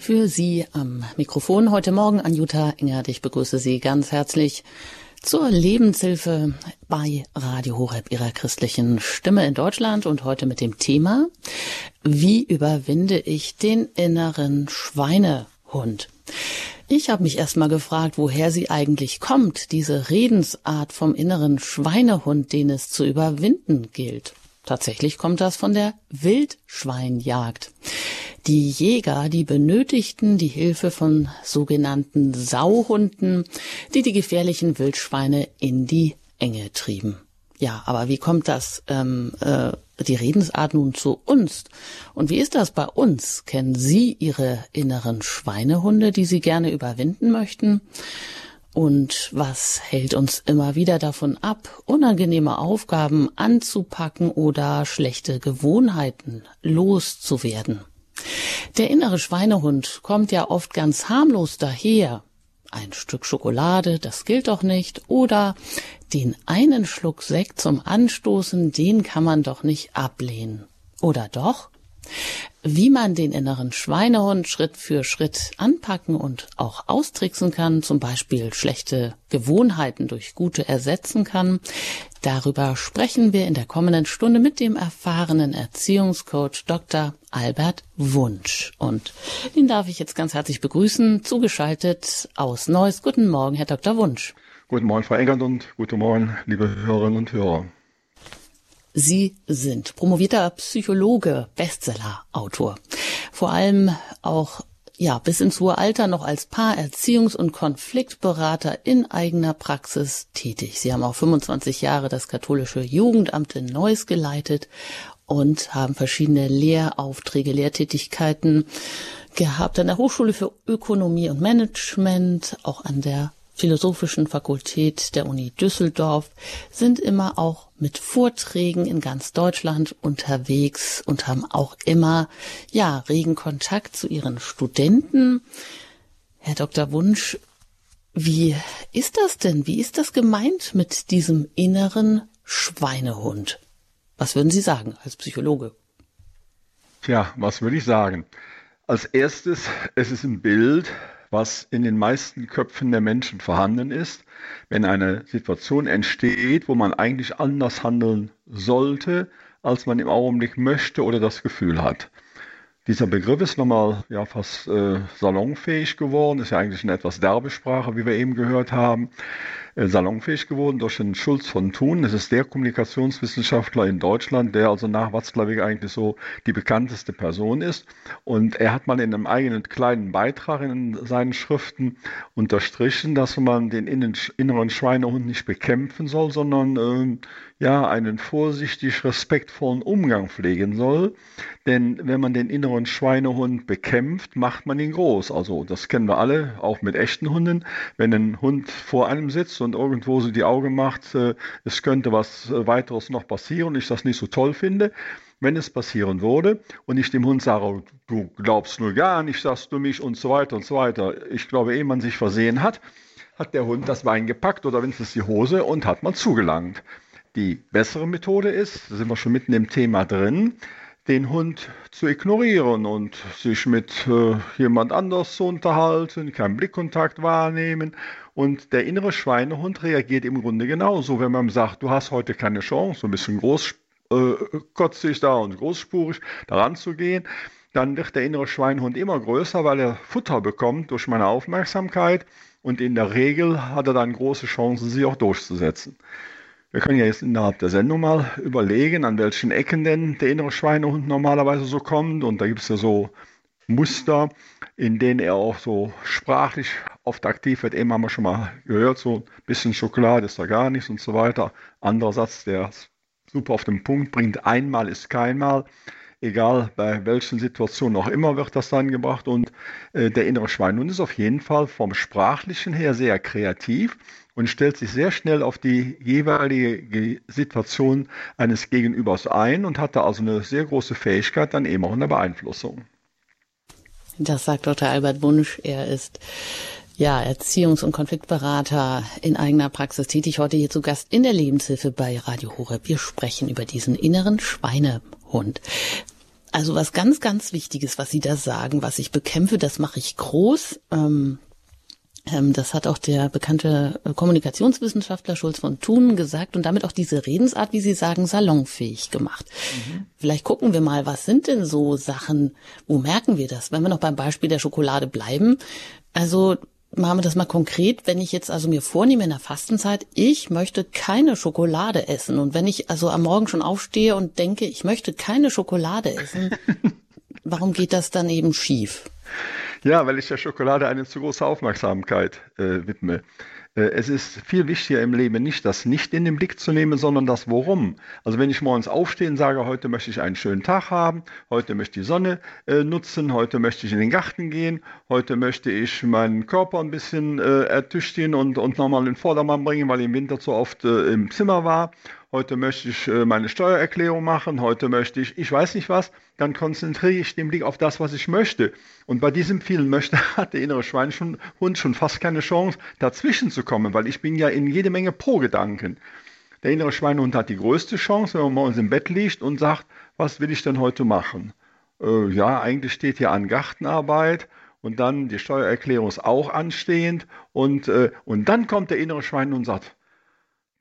Für Sie am Mikrofon heute Morgen Anjuta Engert. Ich begrüße Sie ganz herzlich zur Lebenshilfe bei Radio Horeb, Ihrer christlichen Stimme in Deutschland und heute mit dem Thema Wie überwinde ich den inneren Schweinehund? Ich habe mich erstmal gefragt, woher sie eigentlich kommt, diese Redensart vom inneren Schweinehund, den es zu überwinden gilt. Tatsächlich kommt das von der Wildschweinjagd. Die Jäger, die benötigten die Hilfe von sogenannten Sauhunden, die die gefährlichen Wildschweine in die Enge trieben. Ja, aber wie kommt das, ähm, äh, die Redensart nun zu uns? Und wie ist das bei uns? Kennen Sie Ihre inneren Schweinehunde, die Sie gerne überwinden möchten? Und was hält uns immer wieder davon ab, unangenehme Aufgaben anzupacken oder schlechte Gewohnheiten loszuwerden? Der innere Schweinehund kommt ja oft ganz harmlos daher. Ein Stück Schokolade, das gilt doch nicht, oder den einen Schluck Sekt zum Anstoßen, den kann man doch nicht ablehnen. Oder doch? Wie man den inneren Schweinehund Schritt für Schritt anpacken und auch austricksen kann, zum Beispiel schlechte Gewohnheiten durch gute ersetzen kann, darüber sprechen wir in der kommenden Stunde mit dem erfahrenen Erziehungscoach Dr. Albert Wunsch. Und den darf ich jetzt ganz herzlich begrüßen, zugeschaltet aus Neuss. Guten Morgen, Herr Dr. Wunsch. Guten Morgen, Frau Engert und guten Morgen, liebe Hörerinnen und Hörer. Sie sind promovierter Psychologe, Bestseller-Autor. Vor allem auch ja, bis ins hohe Alter noch als Paar-, Erziehungs- und Konfliktberater in eigener Praxis tätig. Sie haben auch 25 Jahre das katholische Jugendamt in Neuss geleitet und haben verschiedene Lehraufträge, Lehrtätigkeiten gehabt an der Hochschule für Ökonomie und Management, auch an der Philosophischen Fakultät der Uni Düsseldorf, sind immer auch mit Vorträgen in ganz Deutschland unterwegs und haben auch immer, ja, regen Kontakt zu ihren Studenten. Herr Dr. Wunsch, wie ist das denn? Wie ist das gemeint mit diesem inneren Schweinehund? Was würden Sie sagen als Psychologe? Tja, was würde ich sagen? Als erstes, es ist ein Bild, was in den meisten Köpfen der Menschen vorhanden ist, wenn eine Situation entsteht, wo man eigentlich anders handeln sollte, als man im Augenblick möchte oder das Gefühl hat. Dieser Begriff ist nochmal ja, fast äh, salonfähig geworden, ist ja eigentlich eine etwas derbe Sprache, wie wir eben gehört haben. Äh, salonfähig geworden durch den Schulz von Thun. Das ist der Kommunikationswissenschaftler in Deutschland, der also nach Watzlawick eigentlich so die bekannteste Person ist. Und er hat mal in einem eigenen kleinen Beitrag in seinen Schriften unterstrichen, dass man den inneren Schweinehund nicht bekämpfen soll, sondern äh, ja einen vorsichtig respektvollen Umgang pflegen soll. Denn wenn man den inneren Schweinehund bekämpft, macht man ihn groß. Also das kennen wir alle, auch mit echten Hunden. Wenn ein Hund vor einem sitzt und irgendwo so die Augen macht, äh, es könnte was äh, weiteres noch passieren, ich das nicht so toll finde, wenn es passieren würde und ich dem Hund sage, du glaubst nur gar nicht, dass du mich und so weiter und so weiter. Ich glaube, ehe man sich versehen hat, hat der Hund das Bein gepackt oder wenigstens die Hose und hat man zugelangt. Die bessere Methode ist, da sind wir schon mitten im Thema drin, den Hund zu ignorieren und sich mit äh, jemand anders zu unterhalten, keinen Blickkontakt wahrnehmen. Und der innere Schweinehund reagiert im Grunde genauso, wenn man sagt, du hast heute keine Chance, so ein bisschen großkotzig äh, da und großspurig daran zu gehen, dann wird der innere Schweinehund immer größer, weil er Futter bekommt durch meine Aufmerksamkeit und in der Regel hat er dann große Chancen, sie auch durchzusetzen. Wir können ja jetzt innerhalb der Sendung mal überlegen, an welchen Ecken denn der innere Schweinehund normalerweise so kommt. Und da gibt es ja so Muster, in denen er auch so sprachlich oft aktiv wird. Eben haben wir schon mal gehört, so ein bisschen Schokolade ist da gar nichts und so weiter. Anderer Satz, der super auf den Punkt bringt, einmal ist keinmal. Egal bei welchen Situationen auch immer wird das dann gebracht. Und äh, der innere Schweinehund ist auf jeden Fall vom Sprachlichen her sehr kreativ und stellt sich sehr schnell auf die jeweilige Situation eines Gegenübers ein und hat da also eine sehr große Fähigkeit dann eben auch in der Beeinflussung. Das sagt Dr. Albert Wunsch. Er ist ja, Erziehungs- und Konfliktberater in eigener Praxis tätig. Heute hier zu Gast in der Lebenshilfe bei Radio Horeb. Wir sprechen über diesen inneren Schweinehund. Also was ganz, ganz Wichtiges, was Sie da sagen, was ich bekämpfe, das mache ich groß. Ähm, das hat auch der bekannte Kommunikationswissenschaftler Schulz von Thun gesagt und damit auch diese Redensart, wie Sie sagen, salonfähig gemacht. Mhm. Vielleicht gucken wir mal, was sind denn so Sachen, wo merken wir das? Wenn wir noch beim Beispiel der Schokolade bleiben. Also machen wir das mal konkret, wenn ich jetzt also mir vornehme in der Fastenzeit, ich möchte keine Schokolade essen und wenn ich also am Morgen schon aufstehe und denke, ich möchte keine Schokolade essen, warum geht das dann eben schief? Ja, weil ich der Schokolade eine zu große Aufmerksamkeit äh, widme. Äh, es ist viel wichtiger im Leben, nicht das Nicht in den Blick zu nehmen, sondern das Worum. Also wenn ich morgens aufstehe und sage, heute möchte ich einen schönen Tag haben, heute möchte ich die Sonne äh, nutzen, heute möchte ich in den Garten gehen, heute möchte ich meinen Körper ein bisschen äh, ertüchtigen und, und nochmal in den Vordermann bringen, weil ich im Winter zu oft äh, im Zimmer war heute möchte ich äh, meine Steuererklärung machen, heute möchte ich, ich weiß nicht was, dann konzentriere ich den Blick auf das, was ich möchte. Und bei diesem vielen Möchte hat der innere Schweinehund schon fast keine Chance, dazwischen zu kommen, weil ich bin ja in jede Menge Pro-Gedanken. Der innere Schweinehund hat die größte Chance, wenn man morgens im Bett liegt und sagt, was will ich denn heute machen? Äh, ja, eigentlich steht hier an Gartenarbeit und dann die Steuererklärung ist auch anstehend und, äh, und dann kommt der innere Schweinehund und sagt,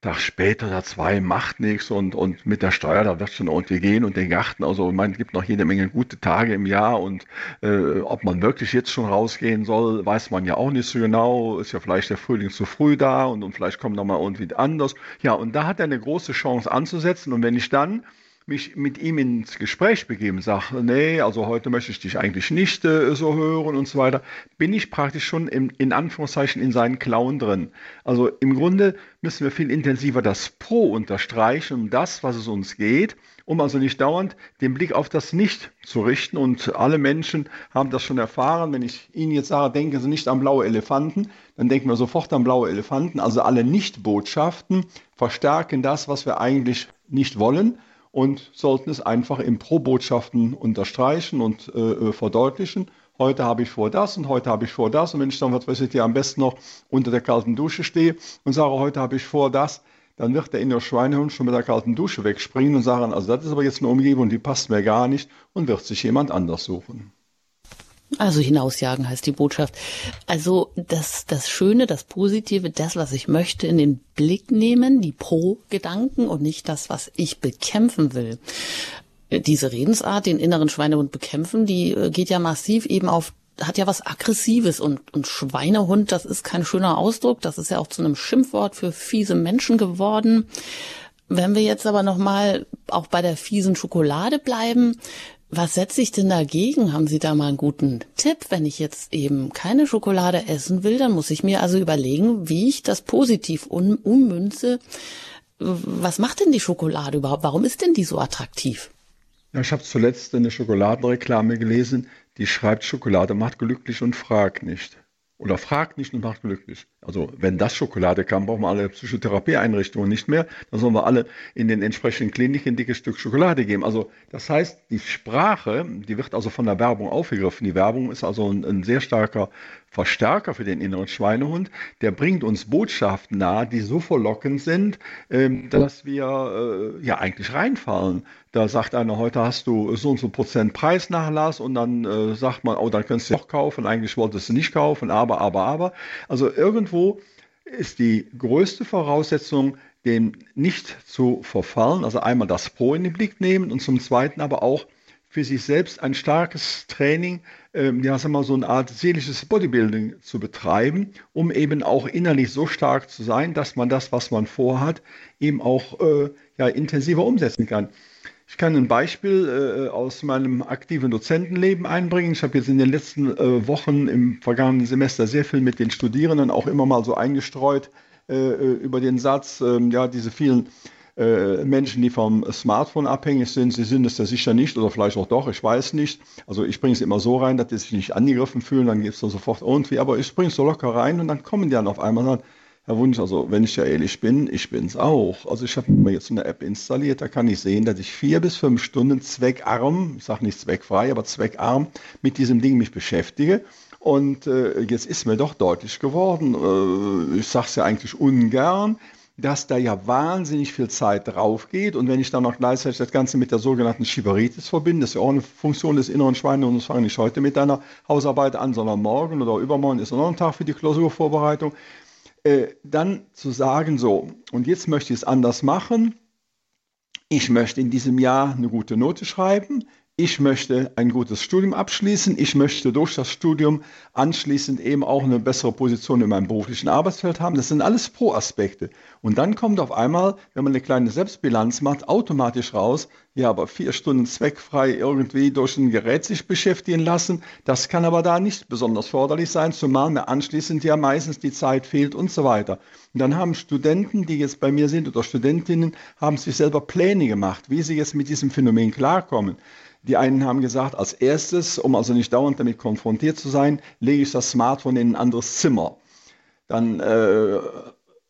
Tag später oder zwei macht nichts und, und mit der Steuer, da wird schon irgendwie gehen und den Garten, also man gibt noch jede Menge gute Tage im Jahr und äh, ob man wirklich jetzt schon rausgehen soll, weiß man ja auch nicht so genau, ist ja vielleicht der Frühling zu früh da und, und vielleicht kommt noch mal irgendwie anders. Ja, und da hat er eine große Chance anzusetzen und wenn ich dann mich mit ihm ins Gespräch begeben, sage, nee, also heute möchte ich dich eigentlich nicht äh, so hören und so weiter, bin ich praktisch schon im, in Anführungszeichen in seinen Klauen drin. Also im Grunde müssen wir viel intensiver das Pro unterstreichen, um das, was es uns geht, um also nicht dauernd den Blick auf das Nicht zu richten. Und alle Menschen haben das schon erfahren. Wenn ich Ihnen jetzt sage, denken Sie nicht an blaue Elefanten, dann denken wir sofort an blaue Elefanten. Also alle Nicht-Botschaften verstärken das, was wir eigentlich nicht wollen und sollten es einfach in Pro-Botschaften unterstreichen und äh, äh, verdeutlichen. Heute habe ich vor das und heute habe ich vor das. Und wenn ich dann, was weiß ich, am besten noch unter der kalten Dusche stehe und sage, heute habe ich vor das, dann wird der innere Schweinehund schon mit der kalten Dusche wegspringen und sagen, also das ist aber jetzt eine Umgebung, die passt mir gar nicht und wird sich jemand anders suchen. Also hinausjagen heißt die Botschaft. Also das, das Schöne, das Positive, das, was ich möchte, in den Blick nehmen, die Pro-Gedanken und nicht das, was ich bekämpfen will. Diese Redensart, den inneren Schweinehund bekämpfen, die äh, geht ja massiv eben auf hat ja was Aggressives und, und Schweinehund, das ist kein schöner Ausdruck, das ist ja auch zu einem Schimpfwort für fiese Menschen geworden. Wenn wir jetzt aber nochmal auch bei der fiesen Schokolade bleiben, was setze ich denn dagegen? Haben Sie da mal einen guten Tipp? Wenn ich jetzt eben keine Schokolade essen will, dann muss ich mir also überlegen, wie ich das positiv um, ummünze. Was macht denn die Schokolade überhaupt? Warum ist denn die so attraktiv? Ja, ich habe zuletzt eine Schokoladenreklame gelesen, die schreibt, Schokolade macht glücklich und fragt nicht. Oder fragt nicht und macht glücklich. Also wenn das Schokolade kann, brauchen wir alle Psychotherapieeinrichtungen nicht mehr. Dann sollen wir alle in den entsprechenden Kliniken ein dickes Stück Schokolade geben. Also das heißt, die Sprache, die wird also von der Werbung aufgegriffen. Die Werbung ist also ein, ein sehr starker Verstärker für den inneren Schweinehund. Der bringt uns Botschaften nahe, die so verlockend sind, ähm, dass wir äh, ja eigentlich reinfallen. Da sagt einer, heute hast du so und so Prozent Preisnachlass und dann äh, sagt man, oh, dann kannst du doch kaufen. Eigentlich wolltest du nicht kaufen, aber, aber, aber. Also irgendwo ist die größte Voraussetzung, dem nicht zu verfallen. Also einmal das Pro in den Blick nehmen und zum Zweiten aber auch für sich selbst ein starkes Training, ähm, ja, wir mal, so eine Art seelisches Bodybuilding zu betreiben, um eben auch innerlich so stark zu sein, dass man das, was man vorhat, eben auch äh, ja, intensiver umsetzen kann. Ich kann ein Beispiel äh, aus meinem aktiven Dozentenleben einbringen. Ich habe jetzt in den letzten äh, Wochen im vergangenen Semester sehr viel mit den Studierenden auch immer mal so eingestreut äh, äh über den Satz, ähm, ja, diese vielen äh, Menschen, die vom Smartphone abhängig sind, sie sind es ja sicher nicht oder vielleicht auch doch, ich weiß nicht. Also ich bringe es immer so rein, dass sie sich nicht angegriffen fühlen, dann gibt es dann sofort irgendwie, aber ich bringe es so locker rein und dann kommen die dann auf einmal und Herr Wunsch, also wenn ich ja ehrlich bin, ich bin es auch. Also ich habe mir jetzt eine App installiert, da kann ich sehen, dass ich vier bis fünf Stunden zweckarm, ich sage nicht zweckfrei, aber zweckarm mit diesem Ding mich beschäftige. Und äh, jetzt ist mir doch deutlich geworden, äh, ich sage es ja eigentlich ungern, dass da ja wahnsinnig viel Zeit drauf geht. Und wenn ich dann noch gleichzeitig das Ganze mit der sogenannten Schiberitis verbinde, das ist ja auch eine Funktion des inneren Schweinehunds, fange nicht heute mit deiner Hausarbeit an, sondern morgen oder übermorgen ist noch ein Tag für die Klausurvorbereitung, äh, dann zu sagen, so, und jetzt möchte ich es anders machen. Ich möchte in diesem Jahr eine gute Note schreiben ich möchte ein gutes Studium abschließen, ich möchte durch das Studium anschließend eben auch eine bessere Position in meinem beruflichen Arbeitsfeld haben. Das sind alles Pro-Aspekte. Und dann kommt auf einmal, wenn man eine kleine Selbstbilanz macht, automatisch raus, ja, aber vier Stunden zweckfrei irgendwie durch ein Gerät sich beschäftigen lassen, das kann aber da nicht besonders förderlich sein, zumal mir anschließend ja meistens die Zeit fehlt und so weiter. Und dann haben Studenten, die jetzt bei mir sind oder Studentinnen, haben sich selber Pläne gemacht, wie sie jetzt mit diesem Phänomen klarkommen. Die einen haben gesagt, als erstes, um also nicht dauernd damit konfrontiert zu sein, lege ich das Smartphone in ein anderes Zimmer. Dann äh,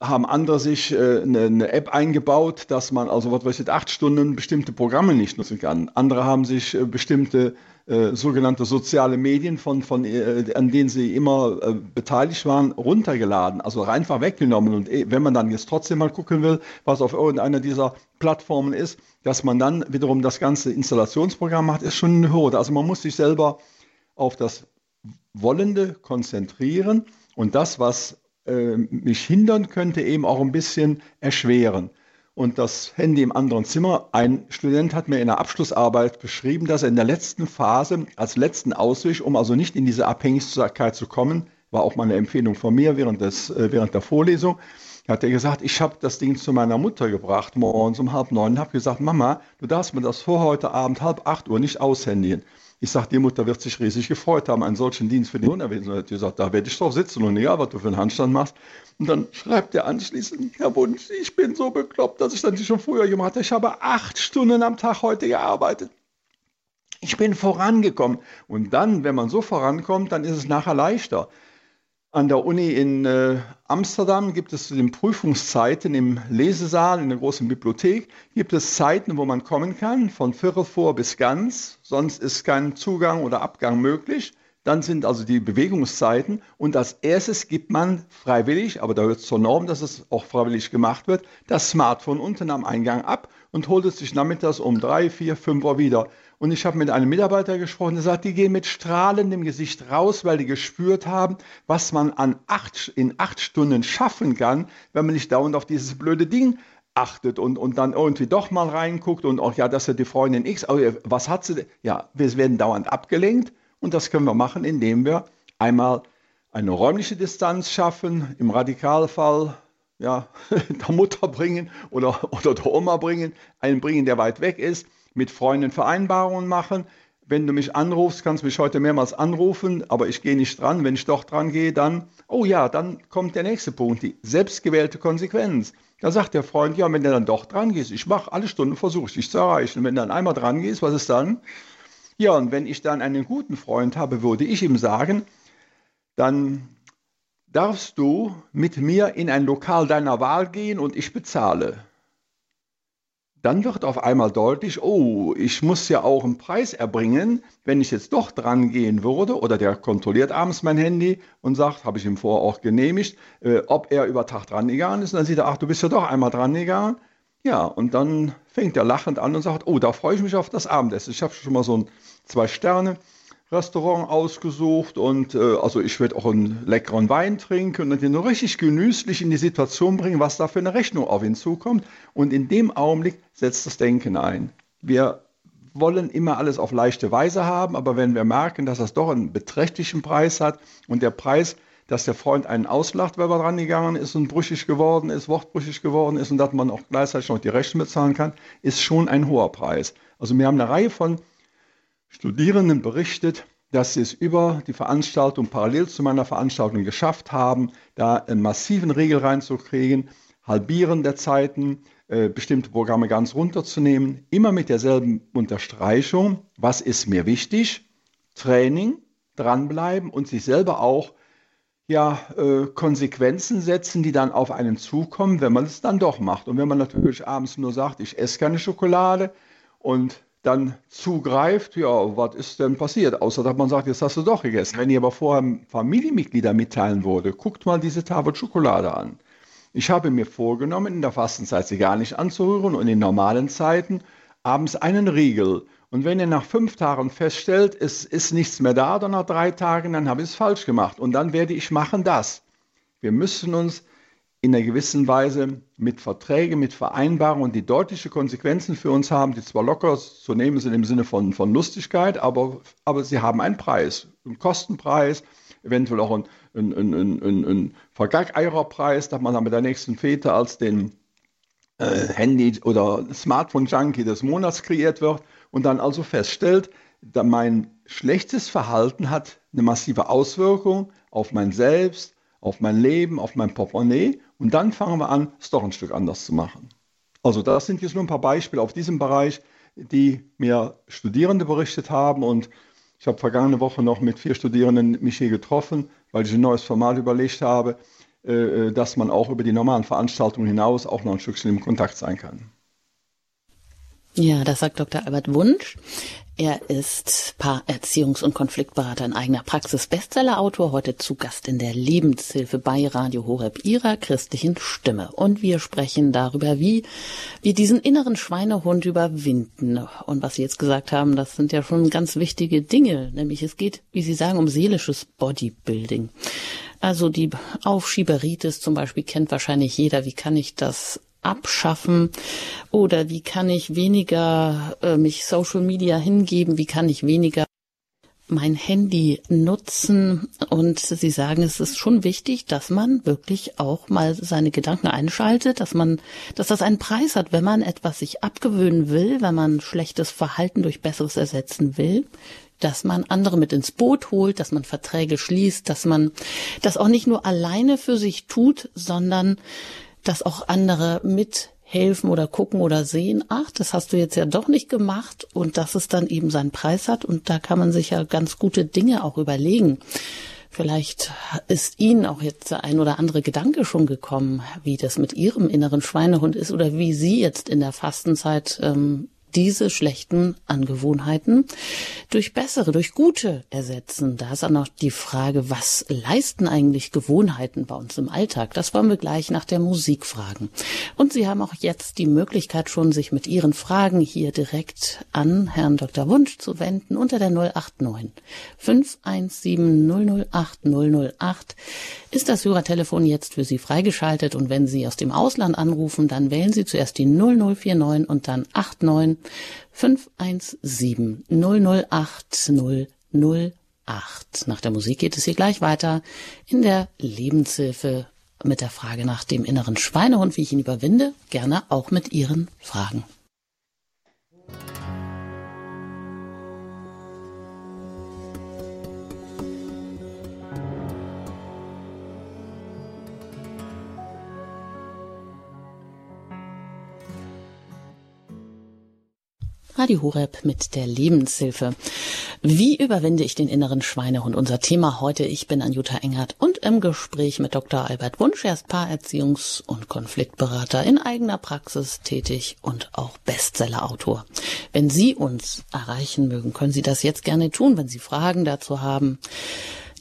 haben andere sich äh, eine, eine, App eingebaut, dass man also was weiß ich, acht Stunden bestimmte Programme nicht nutzen kann. Andere haben sich äh, bestimmte äh, sogenannte soziale Medien, von, von, äh, an denen sie immer äh, beteiligt waren, runtergeladen, also einfach weggenommen. Und äh, wenn man dann jetzt trotzdem mal gucken will, was auf irgendeiner dieser Plattformen ist, dass man dann wiederum das ganze Installationsprogramm macht, ist schon eine Hürde. Also man muss sich selber auf das Wollende konzentrieren und das, was äh, mich hindern könnte, eben auch ein bisschen erschweren und das Handy im anderen Zimmer. Ein Student hat mir in der Abschlussarbeit beschrieben, dass er in der letzten Phase als letzten Ausweg, um also nicht in diese Abhängigkeit zu kommen, war auch mal eine Empfehlung von mir während, des, äh, während der Vorlesung, hat er gesagt, ich habe das Ding zu meiner Mutter gebracht, morgens um halb neun, und habe gesagt, Mama, du darfst mir das vor heute Abend halb acht Uhr nicht aushändigen. Ich sage, die Mutter wird sich riesig gefreut haben, einen solchen Dienst für die Unerwesen. Und hat da werde ich drauf sitzen und egal, was du für einen Handstand machst. Und dann schreibt er anschließend, Herr Wunsch, ich bin so bekloppt, dass ich das schon früher gemacht habe. Ich habe acht Stunden am Tag heute gearbeitet. Ich bin vorangekommen. Und dann, wenn man so vorankommt, dann ist es nachher leichter. An der Uni in äh, Amsterdam gibt es zu den Prüfungszeiten im Lesesaal in der großen Bibliothek gibt es Zeiten, wo man kommen kann, von Viertel vor bis ganz. Sonst ist kein Zugang oder Abgang möglich. Dann sind also die Bewegungszeiten und als erstes gibt man freiwillig, aber da es zur Norm, dass es auch freiwillig gemacht wird, das Smartphone unten am Eingang ab und holt es sich nachmittags um drei, vier, fünf Uhr wieder. Und ich habe mit einem Mitarbeiter gesprochen, der sagt, die gehen mit strahlendem Gesicht raus, weil die gespürt haben, was man an acht, in acht Stunden schaffen kann, wenn man nicht dauernd auf dieses blöde Ding achtet und, und dann irgendwie doch mal reinguckt und auch, ja, das ist die Freundin X, aber was hat sie denn? Ja, wir werden dauernd abgelenkt und das können wir machen, indem wir einmal eine räumliche Distanz schaffen, im Radikalfall ja, der Mutter bringen oder, oder der Oma bringen, einen bringen, der weit weg ist, mit Freunden Vereinbarungen machen. Wenn du mich anrufst, kannst du mich heute mehrmals anrufen, aber ich gehe nicht dran. Wenn ich doch dran gehe, dann, oh ja, dann kommt der nächste Punkt, die selbstgewählte Konsequenz. Da sagt der Freund, ja, wenn du dann doch dran gehst, ich mache alle Stunden, versuche ich dich zu erreichen. Wenn du dann einmal dran gehst, was ist dann? Ja, und wenn ich dann einen guten Freund habe, würde ich ihm sagen, dann darfst du mit mir in ein Lokal deiner Wahl gehen und ich bezahle dann wird auf einmal deutlich, oh, ich muss ja auch einen Preis erbringen, wenn ich jetzt doch dran gehen würde, oder der kontrolliert abends mein Handy und sagt, habe ich ihm vorher auch genehmigt, äh, ob er über Tag dran gegangen ist. Und dann sieht er, ach, du bist ja doch einmal dran gegangen. Ja, und dann fängt er lachend an und sagt, oh, da freue ich mich auf das Abendessen. Ich habe schon mal so ein zwei Sterne Restaurant ausgesucht und äh, also ich werde auch einen leckeren Wein trinken und nur richtig genüsslich in die Situation bringen, was da für eine Rechnung auf ihn zukommt. Und in dem Augenblick setzt das Denken ein. Wir wollen immer alles auf leichte Weise haben, aber wenn wir merken, dass das doch einen beträchtlichen Preis hat und der Preis, dass der Freund einen auslacht, weil er dran gegangen ist und brüchig geworden ist, wortbrüchig geworden ist und dass man auch gleichzeitig noch die Rechnung bezahlen kann, ist schon ein hoher Preis. Also wir haben eine Reihe von Studierenden berichtet, dass sie es über die Veranstaltung parallel zu meiner Veranstaltung geschafft haben, da einen massiven Regel reinzukriegen, halbieren der Zeiten, äh, bestimmte Programme ganz runterzunehmen, immer mit derselben Unterstreichung, was ist mir wichtig, Training, dranbleiben und sich selber auch ja, äh, Konsequenzen setzen, die dann auf einen zukommen, wenn man es dann doch macht. Und wenn man natürlich abends nur sagt, ich esse keine Schokolade und dann zugreift, ja, was ist denn passiert? Außer dass man sagt, jetzt hast du doch gegessen. Wenn ihr aber vorher Familienmitglieder mitteilen wurde, guckt mal diese Tafel Schokolade an. Ich habe mir vorgenommen, in der Fastenzeit sie gar nicht anzurühren und in normalen Zeiten abends einen Riegel. Und wenn ihr nach fünf Tagen feststellt, es ist nichts mehr da, oder nach drei Tagen, dann habe ich es falsch gemacht. Und dann werde ich machen das. Wir müssen uns in einer gewissen Weise mit Verträgen, mit Vereinbarungen, die deutliche Konsequenzen für uns haben, die zwar locker zu nehmen sind im Sinne von, von Lustigkeit, aber, aber sie haben einen Preis, einen Kostenpreis, eventuell auch einen, einen, einen, einen, Vergackeiererpreis, dass man dann mit der nächsten Fete als den äh, Handy- oder Smartphone-Junkie des Monats kreiert wird und dann also feststellt, dass mein schlechtes Verhalten hat eine massive Auswirkung auf mein Selbst, auf mein Leben, auf mein Portemonnaie und dann fangen wir an, es doch ein Stück anders zu machen. Also das sind jetzt nur ein paar Beispiele auf diesem Bereich, die mir Studierende berichtet haben und ich habe vergangene Woche noch mit vier Studierenden mich hier getroffen, weil ich ein neues Format überlegt habe, äh, äh, dass man auch über die normalen Veranstaltungen hinaus auch noch ein Stückchen im Kontakt sein kann. Ja, das sagt Dr. Albert Wunsch. Er ist Paarerziehungs- und Konfliktberater in eigener Praxis, Bestsellerautor, heute zu Gast in der Lebenshilfe bei Radio Horeb ihrer christlichen Stimme. Und wir sprechen darüber, wie wir diesen inneren Schweinehund überwinden. Und was Sie jetzt gesagt haben, das sind ja schon ganz wichtige Dinge. Nämlich es geht, wie Sie sagen, um seelisches Bodybuilding. Also die Aufschieberitis zum Beispiel kennt wahrscheinlich jeder. Wie kann ich das abschaffen? Oder wie kann ich weniger äh, mich Social Media hingeben, wie kann ich weniger mein Handy nutzen? Und Sie sagen, es ist schon wichtig, dass man wirklich auch mal seine Gedanken einschaltet, dass man, dass das einen Preis hat, wenn man etwas sich abgewöhnen will, wenn man schlechtes Verhalten durch besseres ersetzen will, dass man andere mit ins Boot holt, dass man Verträge schließt, dass man das auch nicht nur alleine für sich tut, sondern dass auch andere mithelfen oder gucken oder sehen, ach, das hast du jetzt ja doch nicht gemacht und dass es dann eben seinen Preis hat und da kann man sich ja ganz gute Dinge auch überlegen. Vielleicht ist Ihnen auch jetzt der ein oder andere Gedanke schon gekommen, wie das mit Ihrem inneren Schweinehund ist oder wie Sie jetzt in der Fastenzeit ähm, diese schlechten Angewohnheiten durch bessere, durch gute ersetzen. Da ist auch noch die Frage, was leisten eigentlich Gewohnheiten bei uns im Alltag? Das wollen wir gleich nach der Musik fragen. Und Sie haben auch jetzt die Möglichkeit schon, sich mit Ihren Fragen hier direkt an Herrn Dr. Wunsch zu wenden unter der 089 517 008 008 ist das Hörertelefon jetzt für Sie freigeschaltet und wenn Sie aus dem Ausland anrufen, dann wählen Sie zuerst die 0049 und dann 89 517 008 008. Nach der Musik geht es hier gleich weiter in der Lebenshilfe mit der Frage nach dem inneren Schweinehund, wie ich ihn überwinde, gerne auch mit Ihren Fragen. Radio Horeb mit der Lebenshilfe. Wie überwinde ich den inneren Schweinehund? Unser Thema heute. Ich bin Anjuta Engert und im Gespräch mit Dr. Albert Wunsch. Er ist Paarerziehungs- und Konfliktberater in eigener Praxis tätig und auch Bestsellerautor. Wenn Sie uns erreichen mögen, können Sie das jetzt gerne tun, wenn Sie Fragen dazu haben.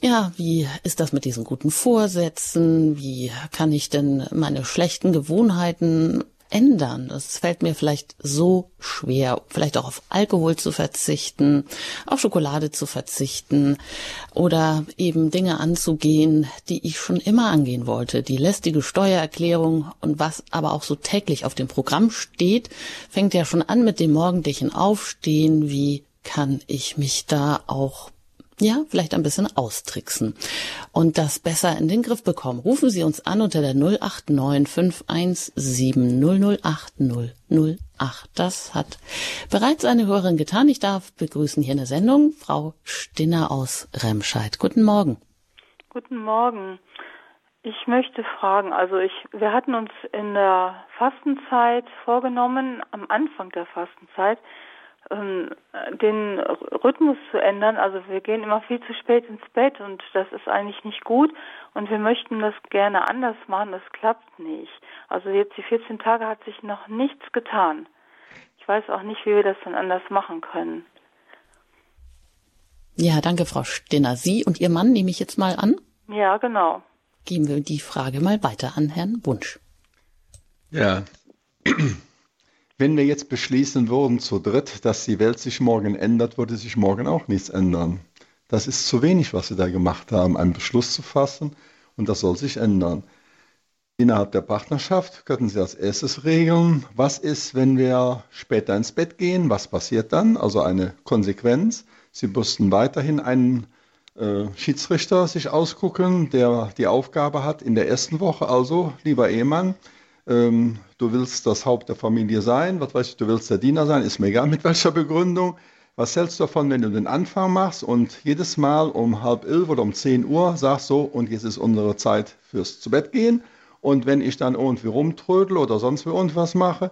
Ja, wie ist das mit diesen guten Vorsätzen? Wie kann ich denn meine schlechten Gewohnheiten ändern. Es fällt mir vielleicht so schwer, vielleicht auch auf Alkohol zu verzichten, auf Schokolade zu verzichten oder eben Dinge anzugehen, die ich schon immer angehen wollte. Die lästige Steuererklärung und was aber auch so täglich auf dem Programm steht, fängt ja schon an mit dem morgendlichen Aufstehen. Wie kann ich mich da auch ja, vielleicht ein bisschen austricksen und das besser in den Griff bekommen. Rufen Sie uns an unter der 089 517 008 008. Das hat bereits eine Hörerin getan. Ich darf begrüßen hier in der Sendung Frau Stinner aus Remscheid. Guten Morgen. Guten Morgen. Ich möchte fragen, also ich, wir hatten uns in der Fastenzeit vorgenommen, am Anfang der Fastenzeit, den Rhythmus zu ändern. Also wir gehen immer viel zu spät ins Bett und das ist eigentlich nicht gut und wir möchten das gerne anders machen, das klappt nicht. Also jetzt die 14 Tage hat sich noch nichts getan. Ich weiß auch nicht, wie wir das dann anders machen können. Ja, danke, Frau Stinner. Sie und Ihr Mann nehme ich jetzt mal an? Ja, genau. geben wir die Frage mal weiter an Herrn Wunsch. Ja, wenn wir jetzt beschließen würden zu dritt, dass die Welt sich morgen ändert, würde sich morgen auch nichts ändern. Das ist zu wenig, was Sie da gemacht haben, einen Beschluss zu fassen und das soll sich ändern. Innerhalb der Partnerschaft könnten Sie als erstes regeln, was ist, wenn wir später ins Bett gehen, was passiert dann, also eine Konsequenz. Sie müssten weiterhin einen äh, Schiedsrichter sich ausgucken, der die Aufgabe hat in der ersten Woche, also lieber Ehemann, ähm, du willst das Haupt der Familie sein, was weiß ich, du willst der Diener sein, ist mir egal mit welcher Begründung. Was hältst du davon, wenn du den Anfang machst und jedes Mal um halb elf oder um zehn Uhr sagst so, und jetzt ist unsere Zeit fürs zu Bett gehen. Und wenn ich dann irgendwie rumtrödel oder sonst wie irgendwas mache,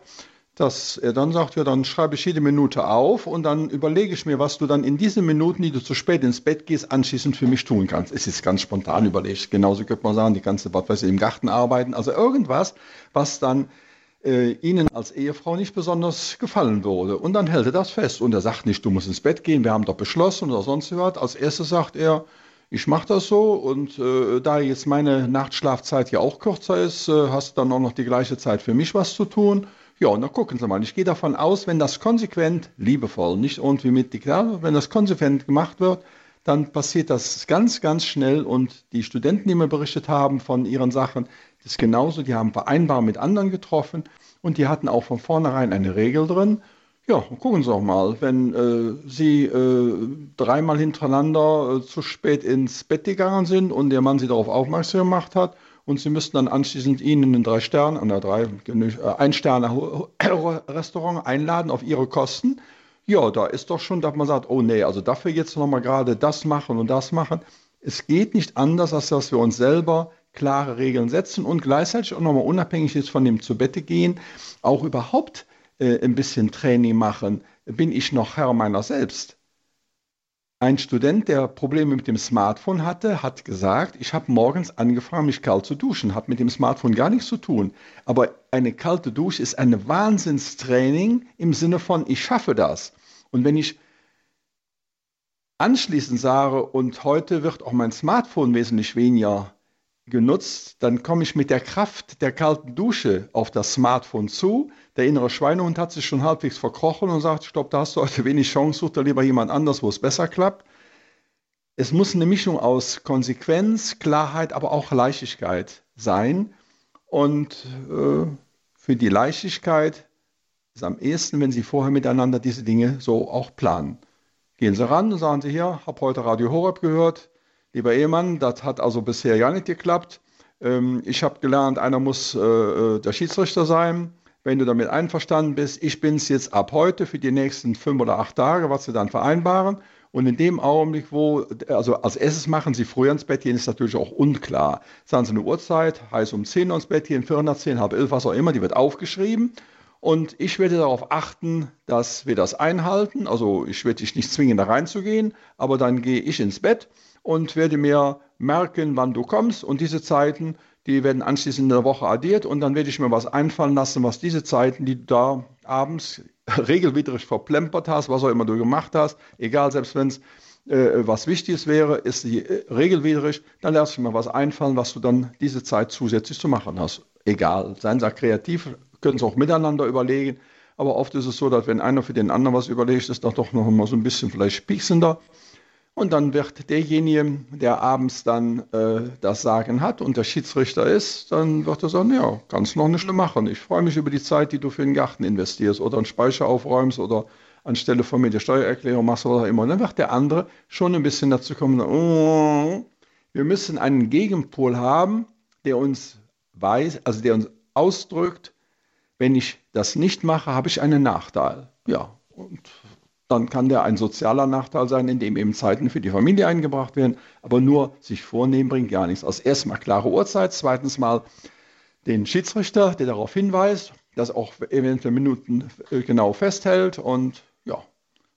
dass er dann sagt, ja, dann schreibe ich jede Minute auf und dann überlege ich mir, was du dann in diesen Minuten, die du zu spät ins Bett gehst, anschließend für mich tun kannst. Es ist ganz spontan überlegt. Genauso könnte man sagen, die ganze, was im Garten arbeiten. Also irgendwas, was dann äh, Ihnen als Ehefrau nicht besonders gefallen würde. Und dann hält er das fest. Und er sagt nicht, du musst ins Bett gehen, wir haben doch beschlossen oder sonst was. Als erstes sagt er, ich mache das so und äh, da jetzt meine Nachtschlafzeit ja auch kürzer ist, äh, hast du dann auch noch die gleiche Zeit für mich was zu tun. Ja, und dann gucken Sie mal. Ich gehe davon aus, wenn das konsequent, liebevoll, nicht irgendwie mit Diktat, wenn das konsequent gemacht wird, dann passiert das ganz, ganz schnell. Und die Studenten, die mir berichtet haben von ihren Sachen, das ist genauso. Die haben Vereinbarungen mit anderen getroffen und die hatten auch von vornherein eine Regel drin. Ja, gucken Sie doch mal, wenn äh, Sie äh, dreimal hintereinander äh, zu spät ins Bett gegangen sind und der Mann Sie darauf aufmerksam gemacht hat, und Sie müssten dann anschließend ihn in ein drei Sterne, der drei, äh, ein Sterne Restaurant einladen auf Ihre Kosten. Ja, da ist doch schon, dass man sagt, oh nee, also dafür jetzt nochmal gerade das machen und das machen. Es geht nicht anders, als dass wir uns selber klare Regeln setzen und gleichzeitig auch nochmal unabhängig jetzt von dem zu Bette gehen, auch überhaupt äh, ein bisschen Training machen. Bin ich noch Herr meiner selbst? Ein Student, der Probleme mit dem Smartphone hatte, hat gesagt, ich habe morgens angefangen, mich kalt zu duschen, hat mit dem Smartphone gar nichts zu tun. Aber eine kalte Dusche ist ein Wahnsinnstraining im Sinne von, ich schaffe das. Und wenn ich anschließend sage, und heute wird auch mein Smartphone wesentlich weniger genutzt, dann komme ich mit der Kraft der kalten Dusche auf das Smartphone zu. Der innere Schweinehund hat sich schon halbwegs verkrochen und sagt, stopp, da hast du heute wenig Chance, such da lieber jemand anders, wo es besser klappt. Es muss eine Mischung aus Konsequenz, Klarheit, aber auch Leichtigkeit sein. Und äh, für die Leichtigkeit ist am ehesten, wenn Sie vorher miteinander diese Dinge so auch planen. Gehen Sie ran und sagen Sie hier, habe heute Radio Horeb gehört, Lieber Ehemann, das hat also bisher ja nicht geklappt. Ähm, ich habe gelernt, einer muss äh, äh, der Schiedsrichter sein. Wenn du damit einverstanden bist, ich bin es jetzt ab heute für die nächsten fünf oder acht Tage, was wir dann vereinbaren. Und in dem Augenblick, wo, also als erstes machen Sie früher ins Bett gehen, ist natürlich auch unklar. Sagen Sie eine Uhrzeit, heißt um 10 Uhr ins Bett gehen, 4 nach 10, halb 11, was auch immer, die wird aufgeschrieben. Und ich werde darauf achten, dass wir das einhalten. Also ich werde dich nicht zwingen, da reinzugehen, aber dann gehe ich ins Bett und werde mir merken, wann du kommst. Und diese Zeiten, die werden anschließend in der Woche addiert und dann werde ich mir was einfallen lassen, was diese Zeiten, die du da abends regelwidrig verplempert hast, was auch immer du gemacht hast, egal, selbst wenn es äh, was Wichtiges wäre, ist die äh, regelwidrig, dann lass ich mir was einfallen, was du dann diese Zeit zusätzlich zu machen hast. Egal, seien Sie kreativ, können Sie auch miteinander überlegen, aber oft ist es so, dass wenn einer für den anderen was überlegt, ist das doch noch mal so ein bisschen vielleicht spießender. Und dann wird derjenige, der abends dann äh, das Sagen hat und der Schiedsrichter ist, dann wird er sagen, ja, kannst noch eine Stunde machen. Ich freue mich über die Zeit, die du für den Garten investierst oder einen Speicher aufräumst oder anstelle von mir die Steuererklärung machst oder immer. Und dann wird der andere schon ein bisschen dazu kommen, oh, wir müssen einen Gegenpol haben, der uns weiß, also der uns ausdrückt, wenn ich das nicht mache, habe ich einen Nachteil. Ja, und dann kann der ein sozialer Nachteil sein, indem eben Zeiten für die Familie eingebracht werden. Aber nur sich vornehmen bringt gar nichts. Also erstmal klare Uhrzeit, zweitens mal den Schiedsrichter, der darauf hinweist, das auch eventuell Minuten äh, genau festhält. Und ja,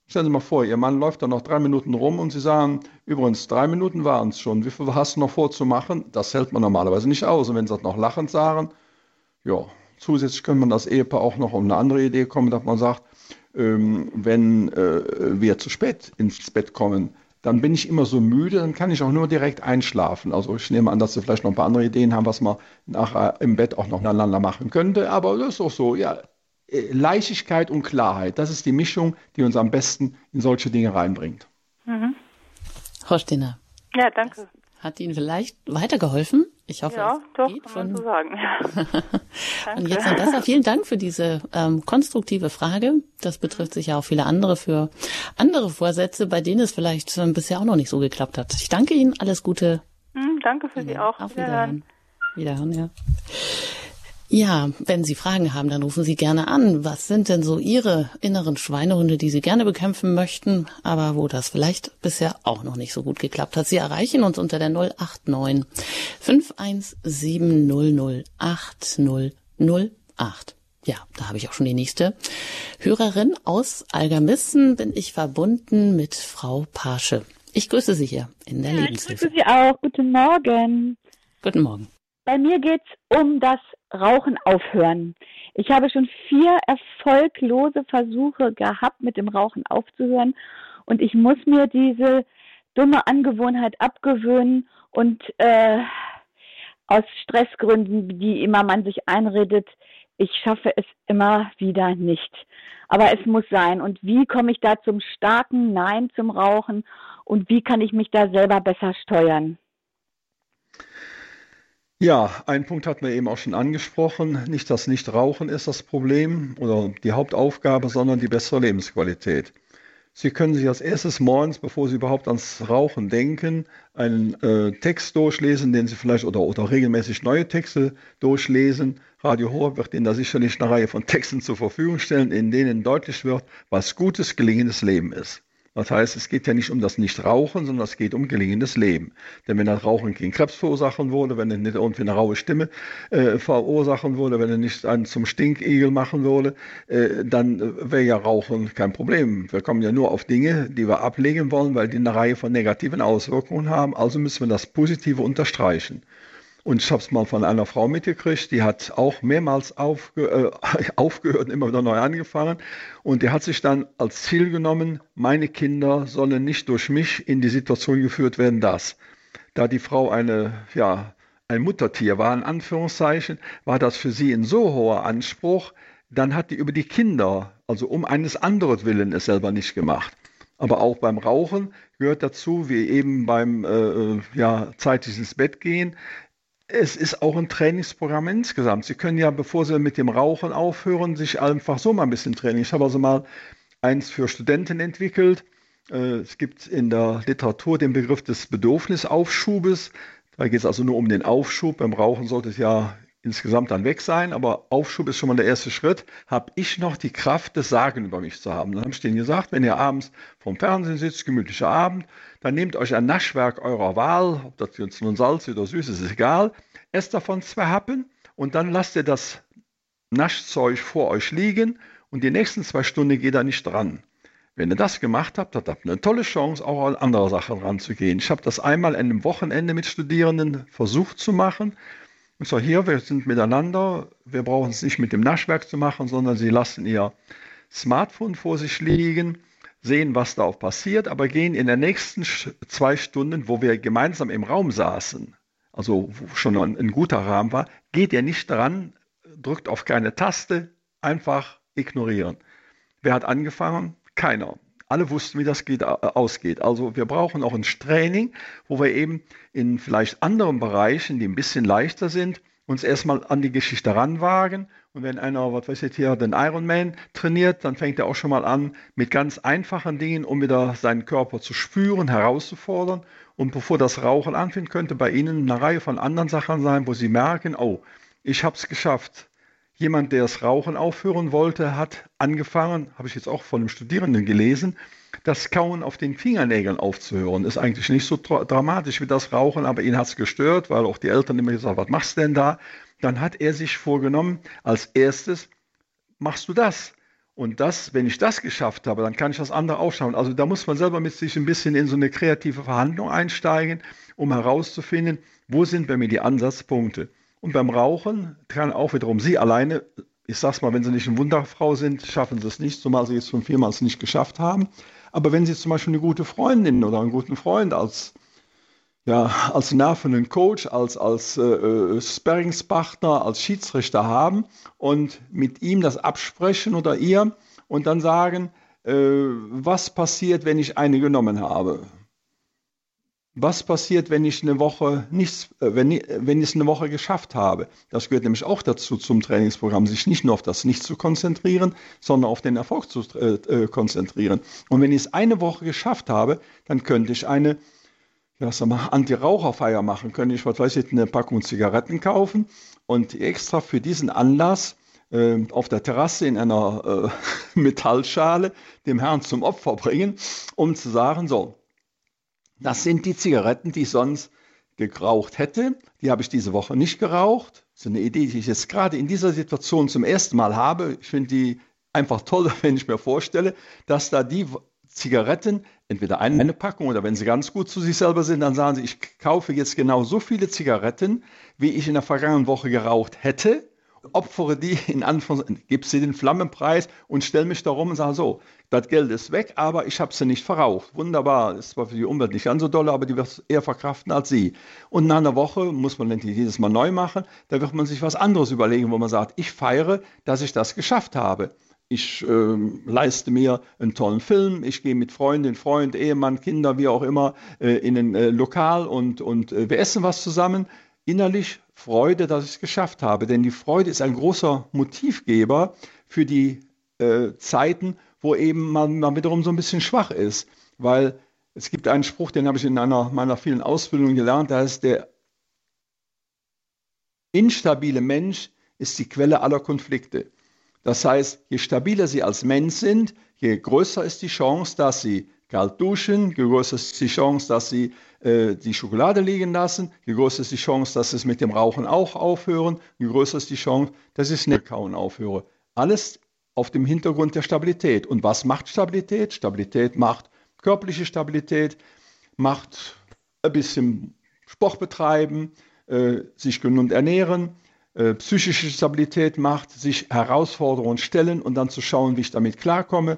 stellen Sie mal vor, Ihr Mann läuft dann noch drei Minuten rum und Sie sagen, übrigens, drei Minuten waren es schon. Wie viel hast du noch vorzumachen? Das hält man normalerweise nicht aus. Und wenn Sie das noch lachend sagen, ja, zusätzlich könnte man das Ehepaar auch noch um eine andere Idee kommen, dass man sagt, wenn äh, wir zu spät ins Bett kommen, dann bin ich immer so müde, dann kann ich auch nur direkt einschlafen. Also ich nehme an, dass Sie vielleicht noch ein paar andere Ideen haben, was man nachher im Bett auch noch miteinander machen könnte. Aber das ist auch so, ja, äh, Leichtigkeit und Klarheit, das ist die Mischung, die uns am besten in solche Dinge reinbringt. Mhm. Frau Stinner. Ja, danke. Hat Ihnen vielleicht weitergeholfen? Ich hoffe, ja, es doch, geht kann schon. man so sagen. und jetzt noch besser. Vielen Dank für diese ähm, konstruktive Frage. Das betrifft sich ja auch viele andere für andere Vorsätze, bei denen es vielleicht ähm, bisher auch noch nicht so geklappt hat. Ich danke Ihnen. Alles Gute. Hm, danke für Sie auch. Auf Wiederhören. Wiederhören, ja. Ja, wenn Sie Fragen haben, dann rufen Sie gerne an. Was sind denn so Ihre inneren Schweinehunde, die Sie gerne bekämpfen möchten, aber wo das vielleicht bisher auch noch nicht so gut geklappt hat? Sie erreichen uns unter der 089 517 008 Ja, da habe ich auch schon die nächste Hörerin aus Algermissen. Bin ich verbunden mit Frau Pasche. Ich grüße Sie hier in der ja, Lebenshilfe. Ich grüße Sie auch. Guten Morgen. Guten Morgen. Bei mir geht's um das Rauchen aufhören. Ich habe schon vier erfolglose Versuche gehabt, mit dem Rauchen aufzuhören. Und ich muss mir diese dumme Angewohnheit abgewöhnen und äh, aus Stressgründen, die immer man sich einredet, ich schaffe es immer wieder nicht. Aber es muss sein. Und wie komme ich da zum starken Nein zum Rauchen? Und wie kann ich mich da selber besser steuern? Ja, ein Punkt hatten wir eben auch schon angesprochen. Nicht das Nichtrauchen ist das Problem oder die Hauptaufgabe, sondern die bessere Lebensqualität. Sie können sich als erstes morgens, bevor Sie überhaupt ans Rauchen denken, einen äh, Text durchlesen, den Sie vielleicht oder, oder regelmäßig neue Texte durchlesen. Radio Horeb wird Ihnen da sicherlich eine Reihe von Texten zur Verfügung stellen, in denen deutlich wird, was gutes, gelingendes Leben ist. Das heißt, es geht ja nicht um das Nichtrauchen, sondern es geht um gelingendes Leben. Denn wenn das Rauchen keinen Krebs verursachen würde, wenn er nicht irgendwie eine raue Stimme äh, verursachen würde, wenn er nicht einen zum Stinkigel machen würde, äh, dann wäre ja Rauchen kein Problem. Wir kommen ja nur auf Dinge, die wir ablegen wollen, weil die eine Reihe von negativen Auswirkungen haben. Also müssen wir das Positive unterstreichen. Und ich habe es mal von einer Frau mitgekriegt, die hat auch mehrmals aufge äh, aufgehört und immer wieder neu angefangen. Und die hat sich dann als Ziel genommen, meine Kinder sollen nicht durch mich in die Situation geführt werden, dass. Da die Frau eine, ja, ein Muttertier war, in Anführungszeichen, war das für sie ein so hoher Anspruch, dann hat die über die Kinder, also um eines anderen Willen, es selber nicht gemacht. Aber auch beim Rauchen gehört dazu, wie eben beim äh, äh ja, zeitig ins Bett gehen, es ist auch ein Trainingsprogramm insgesamt. Sie können ja, bevor Sie mit dem Rauchen aufhören, sich einfach so mal ein bisschen trainieren. Ich habe also mal eins für Studenten entwickelt. Äh, es gibt in der Literatur den Begriff des Bedürfnisaufschubes. Da geht es also nur um den Aufschub. Beim Rauchen sollte es ja insgesamt dann weg sein, aber Aufschub ist schon mal der erste Schritt. Habe ich noch die Kraft, das Sagen über mich zu haben? Dann habe ich denen gesagt, wenn ihr abends vorm Fernsehen sitzt, gemütlicher Abend, dann nehmt euch ein Naschwerk eurer Wahl, ob das jetzt nun Salz oder süß ist, ist egal. Esst davon zwei Happen und dann lasst ihr das Naschzeug vor euch liegen und die nächsten zwei Stunden geht er nicht dran. Wenn ihr das gemacht habt, habt ihr eine tolle Chance, auch an andere Sachen ranzugehen. Ich habe das einmal an einem Wochenende mit Studierenden versucht zu machen. Und zwar hier, wir sind miteinander, wir brauchen es nicht mit dem Naschwerk zu machen, sondern sie lassen ihr Smartphone vor sich liegen sehen, was da auch passiert, aber gehen in den nächsten zwei Stunden, wo wir gemeinsam im Raum saßen, also wo schon ein, ein guter Rahmen war, geht ihr nicht dran, drückt auf keine Taste, einfach ignorieren. Wer hat angefangen? Keiner. Alle wussten, wie das geht, ausgeht. Also wir brauchen auch ein Training, wo wir eben in vielleicht anderen Bereichen, die ein bisschen leichter sind, uns erstmal an die Geschichte ranwagen. Und wenn einer, was weiß ich hier, den Ironman trainiert, dann fängt er auch schon mal an mit ganz einfachen Dingen, um wieder seinen Körper zu spüren, herauszufordern. Und bevor das Rauchen anfängt, könnte bei Ihnen eine Reihe von anderen Sachen sein, wo Sie merken, oh, ich habe es geschafft. Jemand, der das Rauchen aufhören wollte, hat angefangen, habe ich jetzt auch von einem Studierenden gelesen, das Kauen auf den Fingernägeln aufzuhören. Ist eigentlich nicht so dramatisch wie das Rauchen, aber ihn hat es gestört, weil auch die Eltern immer gesagt haben, was machst du denn da? Dann hat er sich vorgenommen, als erstes machst du das. Und das, wenn ich das geschafft habe, dann kann ich das andere aufschauen. Also da muss man selber mit sich ein bisschen in so eine kreative Verhandlung einsteigen, um herauszufinden, wo sind bei mir die Ansatzpunkte. Und beim Rauchen kann auch wiederum Sie alleine, ich sag's mal, wenn Sie nicht eine Wunderfrau sind, schaffen Sie es nicht, zumal Sie jetzt schon viermal es nicht geschafft haben. Aber wenn Sie zum Beispiel eine gute Freundin oder einen guten Freund als ja, als nervenden Coach, als, als äh, äh, Sparringspartner, als Schiedsrichter haben und mit ihm das absprechen oder ihr und dann sagen, äh, was passiert, wenn ich eine genommen habe? Was passiert, wenn ich eine Woche nichts, äh, wenn, wenn ich es eine Woche geschafft habe? Das gehört nämlich auch dazu zum Trainingsprogramm, sich nicht nur auf das Nicht zu konzentrieren, sondern auf den Erfolg zu äh, äh konzentrieren. Und wenn ich es eine Woche geschafft habe, dann könnte ich eine ja, sag mal, Anti-Raucherfeier machen, könnte ich, was weiß ich, eine Packung Zigaretten kaufen und extra für diesen Anlass äh, auf der Terrasse in einer äh, Metallschale dem Herrn zum Opfer bringen, um zu sagen, so, das sind die Zigaretten, die ich sonst geraucht hätte. Die habe ich diese Woche nicht geraucht. Ist eine Idee, die ich jetzt gerade in dieser Situation zum ersten Mal habe. Ich finde die einfach toll, wenn ich mir vorstelle, dass da die Zigaretten, entweder eine Packung oder wenn sie ganz gut zu sich selber sind, dann sagen sie, ich kaufe jetzt genau so viele Zigaretten, wie ich in der vergangenen Woche geraucht hätte opfere die in Anführungszeichen, gebe sie den Flammenpreis und stelle mich darum und sage so, das Geld ist weg, aber ich habe sie nicht verraucht. Wunderbar, ist zwar für die Umwelt nicht ganz so doll, aber die wird es eher verkraften als sie. Und nach einer Woche muss man nicht jedes Mal neu machen, da wird man sich was anderes überlegen, wo man sagt, ich feiere, dass ich das geschafft habe. Ich äh, leiste mir einen tollen Film, ich gehe mit Freundin, Freund, Ehemann, Kinder, wie auch immer, äh, in ein äh, Lokal und, und äh, wir essen was zusammen. Innerlich Freude, dass ich es geschafft habe. Denn die Freude ist ein großer Motivgeber für die äh, Zeiten, wo eben man, man wiederum so ein bisschen schwach ist. Weil es gibt einen Spruch, den habe ich in einer meiner vielen Ausbildungen gelernt, da heißt der instabile Mensch ist die Quelle aller Konflikte. Das heißt, je stabiler Sie als Mensch sind, je größer ist die Chance, dass Sie kalt duschen, je größer ist die Chance, dass Sie äh, die Schokolade liegen lassen, je größer ist die Chance, dass es mit dem Rauchen auch aufhören, je größer ist die Chance, dass ich nicht kauen aufhöre. Alles auf dem Hintergrund der Stabilität. Und was macht Stabilität? Stabilität macht körperliche Stabilität, macht ein bisschen Sport betreiben, äh, sich gesund ernähren, äh, psychische Stabilität macht, sich Herausforderungen stellen und dann zu schauen, wie ich damit klarkomme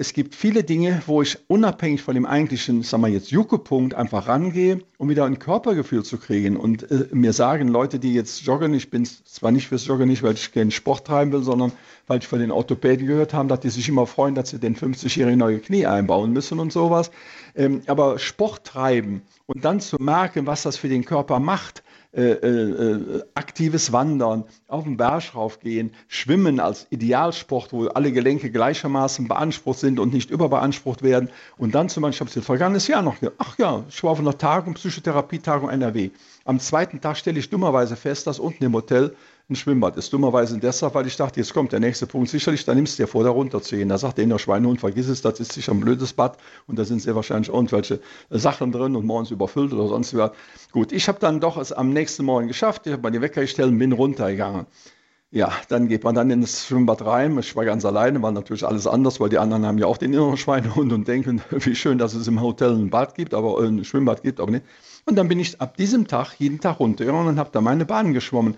es gibt viele Dinge, wo ich unabhängig von dem eigentlichen, sagen wir jetzt, Juckepunkt einfach rangehe, um wieder ein Körpergefühl zu kriegen. Und äh, mir sagen Leute, die jetzt joggen, ich bin zwar nicht fürs Joggen nicht, weil ich keinen Sport treiben will, sondern weil ich von den Orthopäden gehört habe, dass die sich immer freuen, dass sie den 50-jährigen neue Knie einbauen müssen und sowas. Ähm, aber Sport treiben und dann zu merken, was das für den Körper macht, äh, äh, aktives Wandern, auf den Berg raufgehen, Schwimmen als Idealsport, wo alle Gelenke gleichermaßen beansprucht sind und nicht überbeansprucht werden. Und dann zum Beispiel, ich habe es vergangenes Jahr noch ach ja, ich war auf einer Tagung, Psychotherapietagung NRW. Am zweiten Tag stelle ich dummerweise fest, dass unten im Hotel ein Schwimmbad ist. Dummerweise deshalb, weil ich dachte, jetzt kommt der nächste Punkt. Sicherlich, da nimmst du dir vor, da runterzugehen. Da sagt der in Schweinehund, vergiss es, das ist sicher ein blödes Bad und da sind sehr wahrscheinlich irgendwelche Sachen drin und morgens überfüllt oder sonst was. Gut, ich habe dann doch es am nächsten Morgen geschafft. Ich habe meine Wecker gestellt und bin runtergegangen. Ja, dann geht man dann ins Schwimmbad rein. Ich war ganz alleine, war natürlich alles anders, weil die anderen haben ja auch den inneren Schweinehund und denken, wie schön, dass es im Hotel ein Bad gibt, aber ein Schwimmbad gibt, aber nicht. Und dann bin ich ab diesem Tag jeden Tag runtergegangen und habe da meine Bahn geschwommen.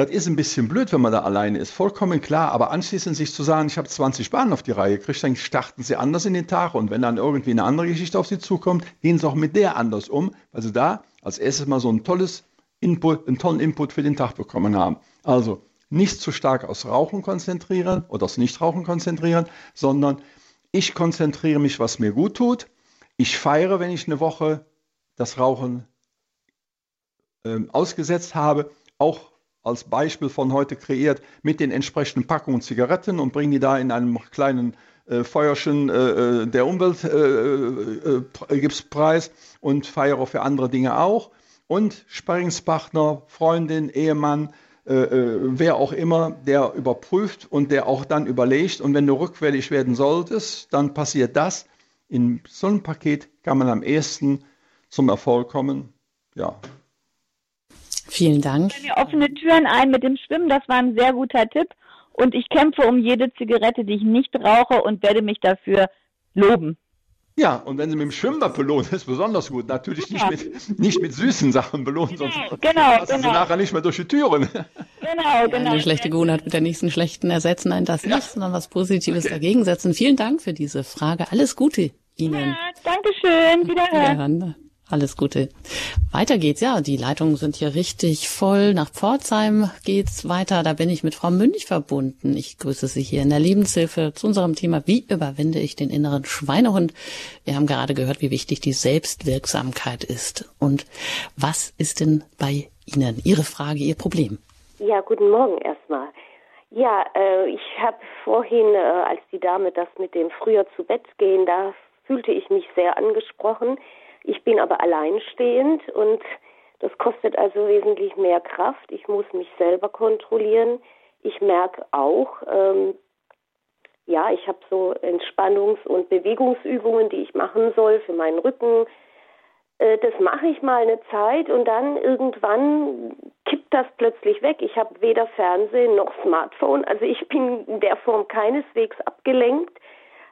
Das ist ein bisschen blöd, wenn man da alleine ist, vollkommen klar. Aber anschließend sich zu sagen, ich habe 20 Bahnen auf die Reihe gekriegt, dann starten sie anders in den Tag. Und wenn dann irgendwie eine andere Geschichte auf sie zukommt, gehen sie auch mit der anders um, weil sie da als erstes mal so ein tolles Input, einen tollen Input für den Tag bekommen haben. Also nicht zu stark aufs Rauchen konzentrieren oder aufs Nichtrauchen konzentrieren, sondern ich konzentriere mich, was mir gut tut. Ich feiere, wenn ich eine Woche das Rauchen äh, ausgesetzt habe, auch als Beispiel von heute kreiert mit den entsprechenden Packungen Zigaretten und bringe die da in einem kleinen äh, Feuerchen äh, äh der Umweltgipspreis äh, äh und feiere für andere Dinge auch. Und Sparringspartner, Freundin, Ehemann, äh, wer auch immer, der überprüft und der auch dann überlegt. Und wenn du rückfällig werden solltest, dann passiert das. In so einem Paket kann man am ehesten zum Erfolg kommen. Ja, Vielen Dank. Ich mir offene Türen ein mit dem Schwimmen, das war ein sehr guter Tipp. Und ich kämpfe um jede Zigarette, die ich nicht rauche und werde mich dafür loben. Ja, und wenn Sie mit dem Schwimmbad belohnen, ist besonders gut. Natürlich ja. nicht, mit, nicht mit süßen Sachen belohnen, sonst genau, passen genau. Sie nachher nicht mehr durch die Türen. Genau, genau. Eine schlechte Gewohnheit mit der nächsten schlechten ersetzen, nein, das nicht, ja. sondern was Positives dagegen setzen. Vielen Dank für diese Frage. Alles Gute Ihnen. Ja, Dankeschön. Wiederhören. Wiederhören. Alles Gute. Weiter geht's, ja. Die Leitungen sind hier richtig voll. Nach Pforzheim geht's weiter. Da bin ich mit Frau Münch verbunden. Ich grüße Sie hier in der Lebenshilfe zu unserem Thema, wie überwinde ich den inneren Schweinehund? Wir haben gerade gehört, wie wichtig die Selbstwirksamkeit ist. Und was ist denn bei Ihnen Ihre Frage, Ihr Problem? Ja, guten Morgen erstmal. Ja, äh, ich habe vorhin, äh, als die Dame das mit dem früher zu Bett gehen, da fühlte ich mich sehr angesprochen. Ich bin aber alleinstehend und das kostet also wesentlich mehr Kraft. Ich muss mich selber kontrollieren. Ich merke auch, ähm, ja, ich habe so Entspannungs- und Bewegungsübungen, die ich machen soll für meinen Rücken. Äh, das mache ich mal eine Zeit und dann irgendwann kippt das plötzlich weg. Ich habe weder Fernsehen noch Smartphone. Also ich bin in der Form keineswegs abgelenkt.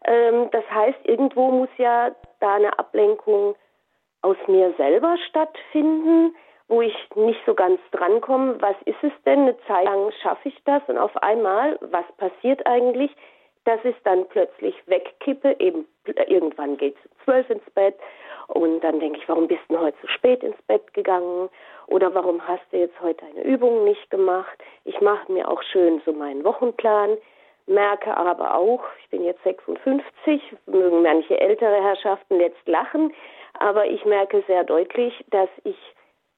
Ähm, das heißt, irgendwo muss ja da eine Ablenkung aus mir selber stattfinden, wo ich nicht so ganz drankomme, was ist es denn? Eine Zeit lang schaffe ich das und auf einmal, was passiert eigentlich? Dass ich dann plötzlich wegkippe, eben irgendwann geht es um zwölf ins Bett und dann denke ich, warum bist du heute so spät ins Bett gegangen? Oder warum hast du jetzt heute eine Übung nicht gemacht? Ich mache mir auch schön so meinen Wochenplan, merke aber auch, ich bin jetzt 56, mögen manche ältere Herrschaften jetzt lachen, aber ich merke sehr deutlich, dass ich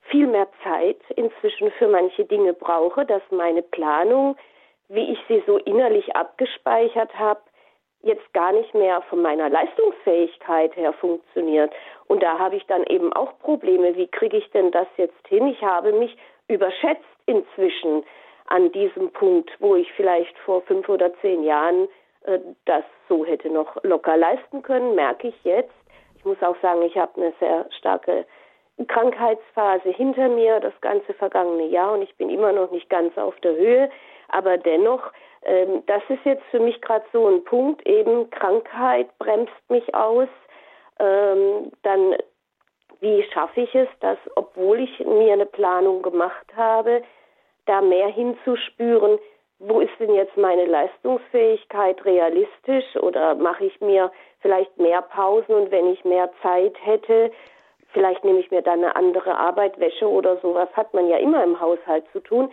viel mehr Zeit inzwischen für manche Dinge brauche, dass meine Planung, wie ich sie so innerlich abgespeichert habe, jetzt gar nicht mehr von meiner Leistungsfähigkeit her funktioniert. Und da habe ich dann eben auch Probleme. Wie kriege ich denn das jetzt hin? Ich habe mich überschätzt inzwischen an diesem Punkt, wo ich vielleicht vor fünf oder zehn Jahren äh, das so hätte noch locker leisten können, merke ich jetzt, ich muss auch sagen, ich habe eine sehr starke Krankheitsphase hinter mir, das ganze vergangene Jahr, und ich bin immer noch nicht ganz auf der Höhe. Aber dennoch, ähm, das ist jetzt für mich gerade so ein Punkt, eben Krankheit bremst mich aus. Ähm, dann, wie schaffe ich es, dass, obwohl ich mir eine Planung gemacht habe, da mehr hinzuspüren, wo ist denn jetzt meine Leistungsfähigkeit realistisch oder mache ich mir vielleicht mehr Pausen und wenn ich mehr Zeit hätte, vielleicht nehme ich mir dann eine andere Arbeit, Wäsche oder sowas, hat man ja immer im Haushalt zu tun.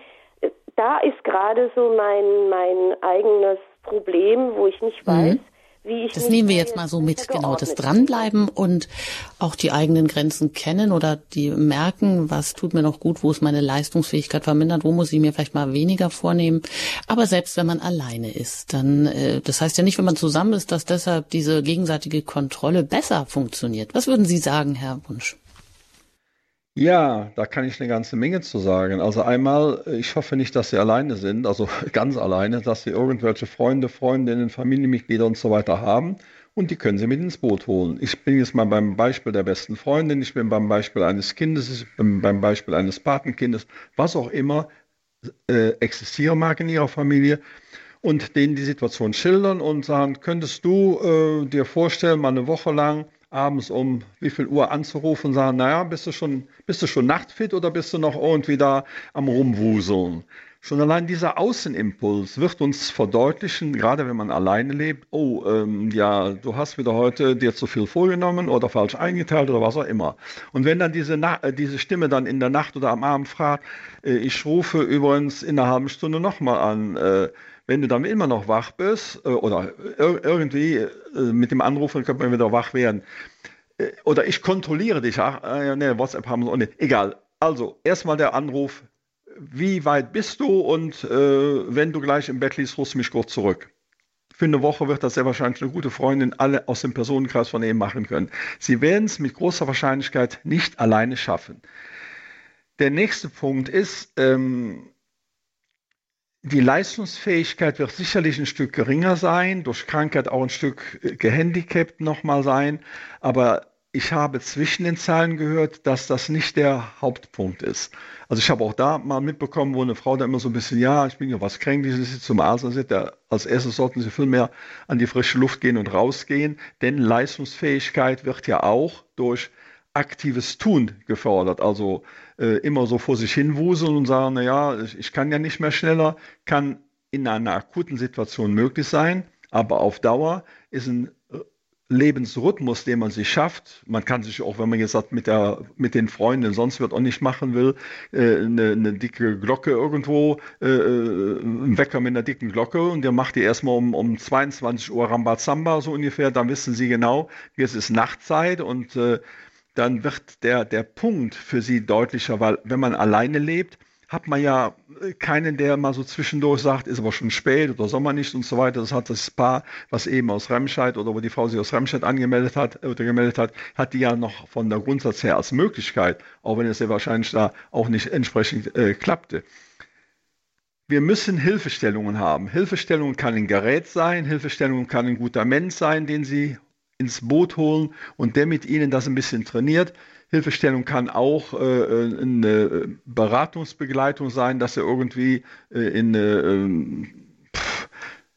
Da ist gerade so mein, mein eigenes Problem, wo ich nicht weiß, mhm das nehmen wir jetzt mal so mit, genau, das Dranbleiben und auch die eigenen Grenzen kennen oder die merken, was tut mir noch gut, wo ist meine Leistungsfähigkeit vermindert, wo muss ich mir vielleicht mal weniger vornehmen. Aber selbst wenn man alleine ist, dann, äh, das heißt ja nicht, wenn man zusammen ist, dass deshalb diese gegenseitige Kontrolle besser funktioniert. Was würden Sie sagen, Herr Wunsch? Ja, da kann ich eine ganze Menge zu sagen. Also einmal, ich hoffe nicht, dass Sie alleine sind, also ganz alleine, dass Sie irgendwelche Freunde, Freundinnen, Familienmitglieder und so weiter haben und die können Sie mit ins Boot holen. Ich bin jetzt mal beim Beispiel der besten Freundin, ich bin beim Beispiel eines Kindes, ich bin beim Beispiel eines Patenkindes, was auch immer äh, existieren mag in Ihrer Familie und denen die Situation schildern und sagen, könntest du äh, dir vorstellen, mal eine Woche lang abends um wie viel Uhr anzurufen und sagen, naja, bist du schon, bist du schon nachtfit oder bist du noch irgendwie da am Rumwuseln? Schon allein dieser Außenimpuls wird uns verdeutlichen, gerade wenn man alleine lebt, oh, ähm, ja, du hast wieder heute dir zu viel vorgenommen oder falsch eingeteilt oder was auch immer. Und wenn dann diese, Na äh, diese Stimme dann in der Nacht oder am Abend fragt, äh, ich rufe übrigens in einer halben Stunde nochmal an, äh, wenn du dann immer noch wach bist äh, oder irgendwie äh, mit dem Anrufen könnte man wieder wach werden. Äh, oder ich kontrolliere dich. Ach, ne, WhatsApp haben wir. Nee, egal. Also, erstmal der Anruf. Wie weit bist du? Und äh, wenn du gleich im Bett liegst, rufst du mich kurz zurück. Für eine Woche wird das sehr wahrscheinlich eine gute Freundin alle aus dem Personenkreis von ihm machen können. Sie werden es mit großer Wahrscheinlichkeit nicht alleine schaffen. Der nächste Punkt ist, ähm, die Leistungsfähigkeit wird sicherlich ein Stück geringer sein, durch Krankheit auch ein Stück äh, gehandicapt nochmal sein, aber ich habe zwischen den Zeilen gehört, dass das nicht der Hauptpunkt ist. Also ich habe auch da mal mitbekommen, wo eine Frau da immer so ein bisschen, ja, ich bin ja was kränklich, sie ist zum Arzt sagt, als erstes sollten sie viel mehr an die frische Luft gehen und rausgehen, denn Leistungsfähigkeit wird ja auch durch aktives Tun gefordert. Also äh, immer so vor sich hin wuseln und sagen, naja, ich, ich kann ja nicht mehr schneller, kann in einer akuten Situation möglich sein, aber auf Dauer ist ein Lebensrhythmus, den man sich schafft. Man kann sich auch, wenn man jetzt sagt, mit, der, mit den Freunden sonst wird auch nicht machen will, äh, eine, eine dicke Glocke irgendwo, äh, äh, ein Wecker mit einer dicken Glocke und der macht die erstmal um, um 22 Uhr Rambazamba so ungefähr, dann wissen sie genau, jetzt ist Nachtzeit und äh, dann wird der, der Punkt für sie deutlicher, weil wenn man alleine lebt, hat man ja äh, keinen, der mal so zwischendurch sagt, ist aber schon spät oder Sommer nicht und so weiter. Das hat das Paar, was eben aus Remscheid oder wo die Frau sich aus Remscheid angemeldet hat oder gemeldet hat, hat die ja noch von der Grundsatz her als Möglichkeit, auch wenn es ja wahrscheinlich da auch nicht entsprechend äh, klappte. Wir müssen Hilfestellungen haben. Hilfestellungen kann ein Gerät sein, Hilfestellungen kann ein guter Mensch sein, den Sie ins Boot holen und der mit Ihnen das ein bisschen trainiert. Hilfestellung kann auch äh, eine Beratungsbegleitung sein, dass sie irgendwie äh, in eine äh,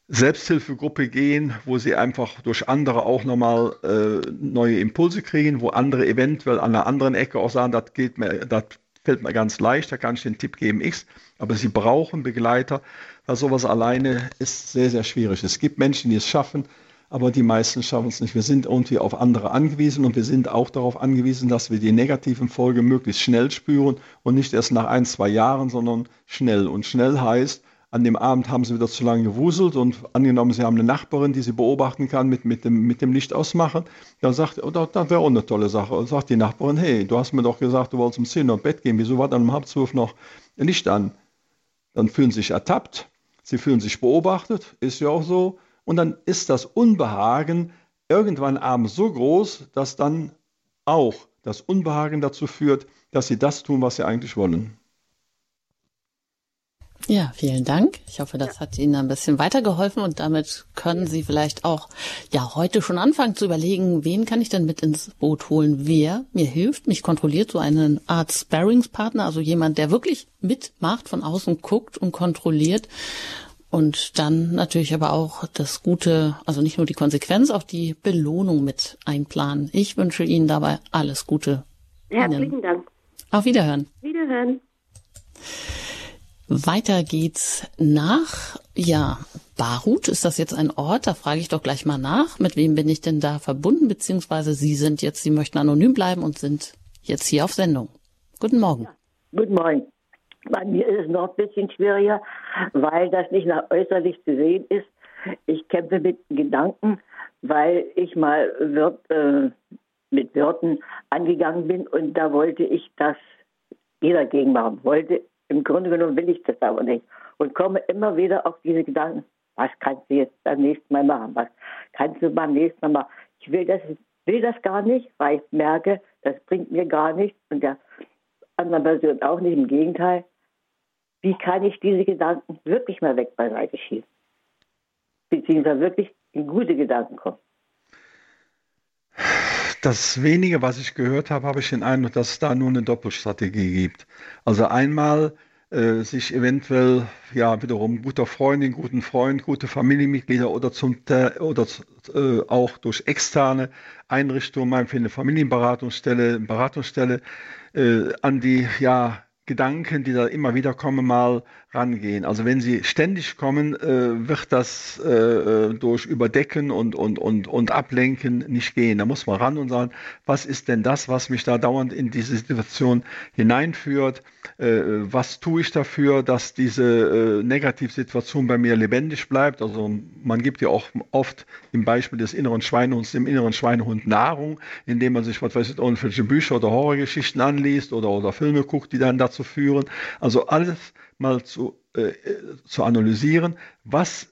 Selbsthilfegruppe gehen, wo sie einfach durch andere auch nochmal äh, neue Impulse kriegen, wo andere eventuell an einer anderen Ecke auch sagen, das geht mir, das fällt mir ganz leicht, da kann ich den Tipp geben, X. Aber sie brauchen Begleiter, weil sowas alleine ist sehr, sehr schwierig. Es gibt Menschen, die es schaffen, aber die meisten schaffen es nicht. Wir sind irgendwie auf andere angewiesen und wir sind auch darauf angewiesen, dass wir die negativen Folgen möglichst schnell spüren und nicht erst nach ein, zwei Jahren, sondern schnell. Und schnell heißt, an dem Abend haben sie wieder zu lange gewuselt und angenommen, sie haben eine Nachbarin, die sie beobachten kann mit, mit, dem, mit dem Licht ausmachen, dann sagt, oh, das, das wäre auch eine tolle Sache. Und sagt die Nachbarin, hey, du hast mir doch gesagt, du wolltest um 10 Uhr ins Bett gehen, wieso war dann um halb zwölf noch Licht an? Dann fühlen sie sich ertappt, sie fühlen sich beobachtet, ist ja auch so. Und dann ist das Unbehagen irgendwann abends so groß, dass dann auch das Unbehagen dazu führt, dass sie das tun, was sie eigentlich wollen. Ja, vielen Dank. Ich hoffe, das hat Ihnen ein bisschen weitergeholfen und damit können Sie vielleicht auch ja heute schon anfangen zu überlegen, wen kann ich denn mit ins Boot holen, wer mir hilft, mich kontrolliert, so eine Art Sparringspartner, also jemand, der wirklich mitmacht, von außen guckt und kontrolliert und dann natürlich aber auch das Gute, also nicht nur die Konsequenz, auch die Belohnung mit einplanen. Ich wünsche Ihnen dabei alles Gute. Herzlichen Ihnen. Dank. Auf Wiederhören. Wiederhören. Weiter geht's nach, ja, Barut. Ist das jetzt ein Ort? Da frage ich doch gleich mal nach. Mit wem bin ich denn da verbunden? Beziehungsweise Sie sind jetzt, Sie möchten anonym bleiben und sind jetzt hier auf Sendung. Guten Morgen. Ja, guten Morgen. Bei mir ist es noch ein bisschen schwieriger, weil das nicht nach äußerlich zu sehen ist. Ich kämpfe mit Gedanken, weil ich mal Wirt, äh, mit Wirten angegangen bin und da wollte ich das jeder gegen machen. Wollte, im Grunde genommen will ich das aber nicht. Und komme immer wieder auf diese Gedanken, was kannst du jetzt beim nächsten Mal machen? Was kannst du beim nächsten Mal machen? Ich will das, will das gar nicht, weil ich merke, das bringt mir gar nichts und der anderen Person auch nicht. Im Gegenteil, wie kann ich diese Gedanken wirklich mal weg beiseite schieben? Beziehungsweise wirklich in gute Gedanken kommen. Das wenige, was ich gehört habe, habe ich den Eindruck, dass es da nur eine Doppelstrategie gibt. Also einmal äh, sich eventuell ja wiederum guter Freundin, guten Freund, gute Familienmitglieder oder zum oder äh, auch durch externe Einrichtungen, meinetwegen eine Familienberatungsstelle, Beratungsstelle äh, an die ja Gedanken, die da immer wieder kommen, mal rangehen. Also wenn sie ständig kommen, äh, wird das äh, äh, durch Überdecken und, und, und, und Ablenken nicht gehen. Da muss man ran und sagen, was ist denn das, was mich da dauernd in diese Situation hineinführt? Äh, was tue ich dafür, dass diese äh, Negativsituation bei mir lebendig bleibt? Also man gibt ja auch oft im Beispiel des inneren Schweinehunds dem inneren Schweinehund Nahrung, indem man sich, was weiß ich, irgendwelche Bücher oder Horrorgeschichten anliest oder, oder Filme guckt, die dann dazu führen. Also alles mal zu, äh, zu analysieren, was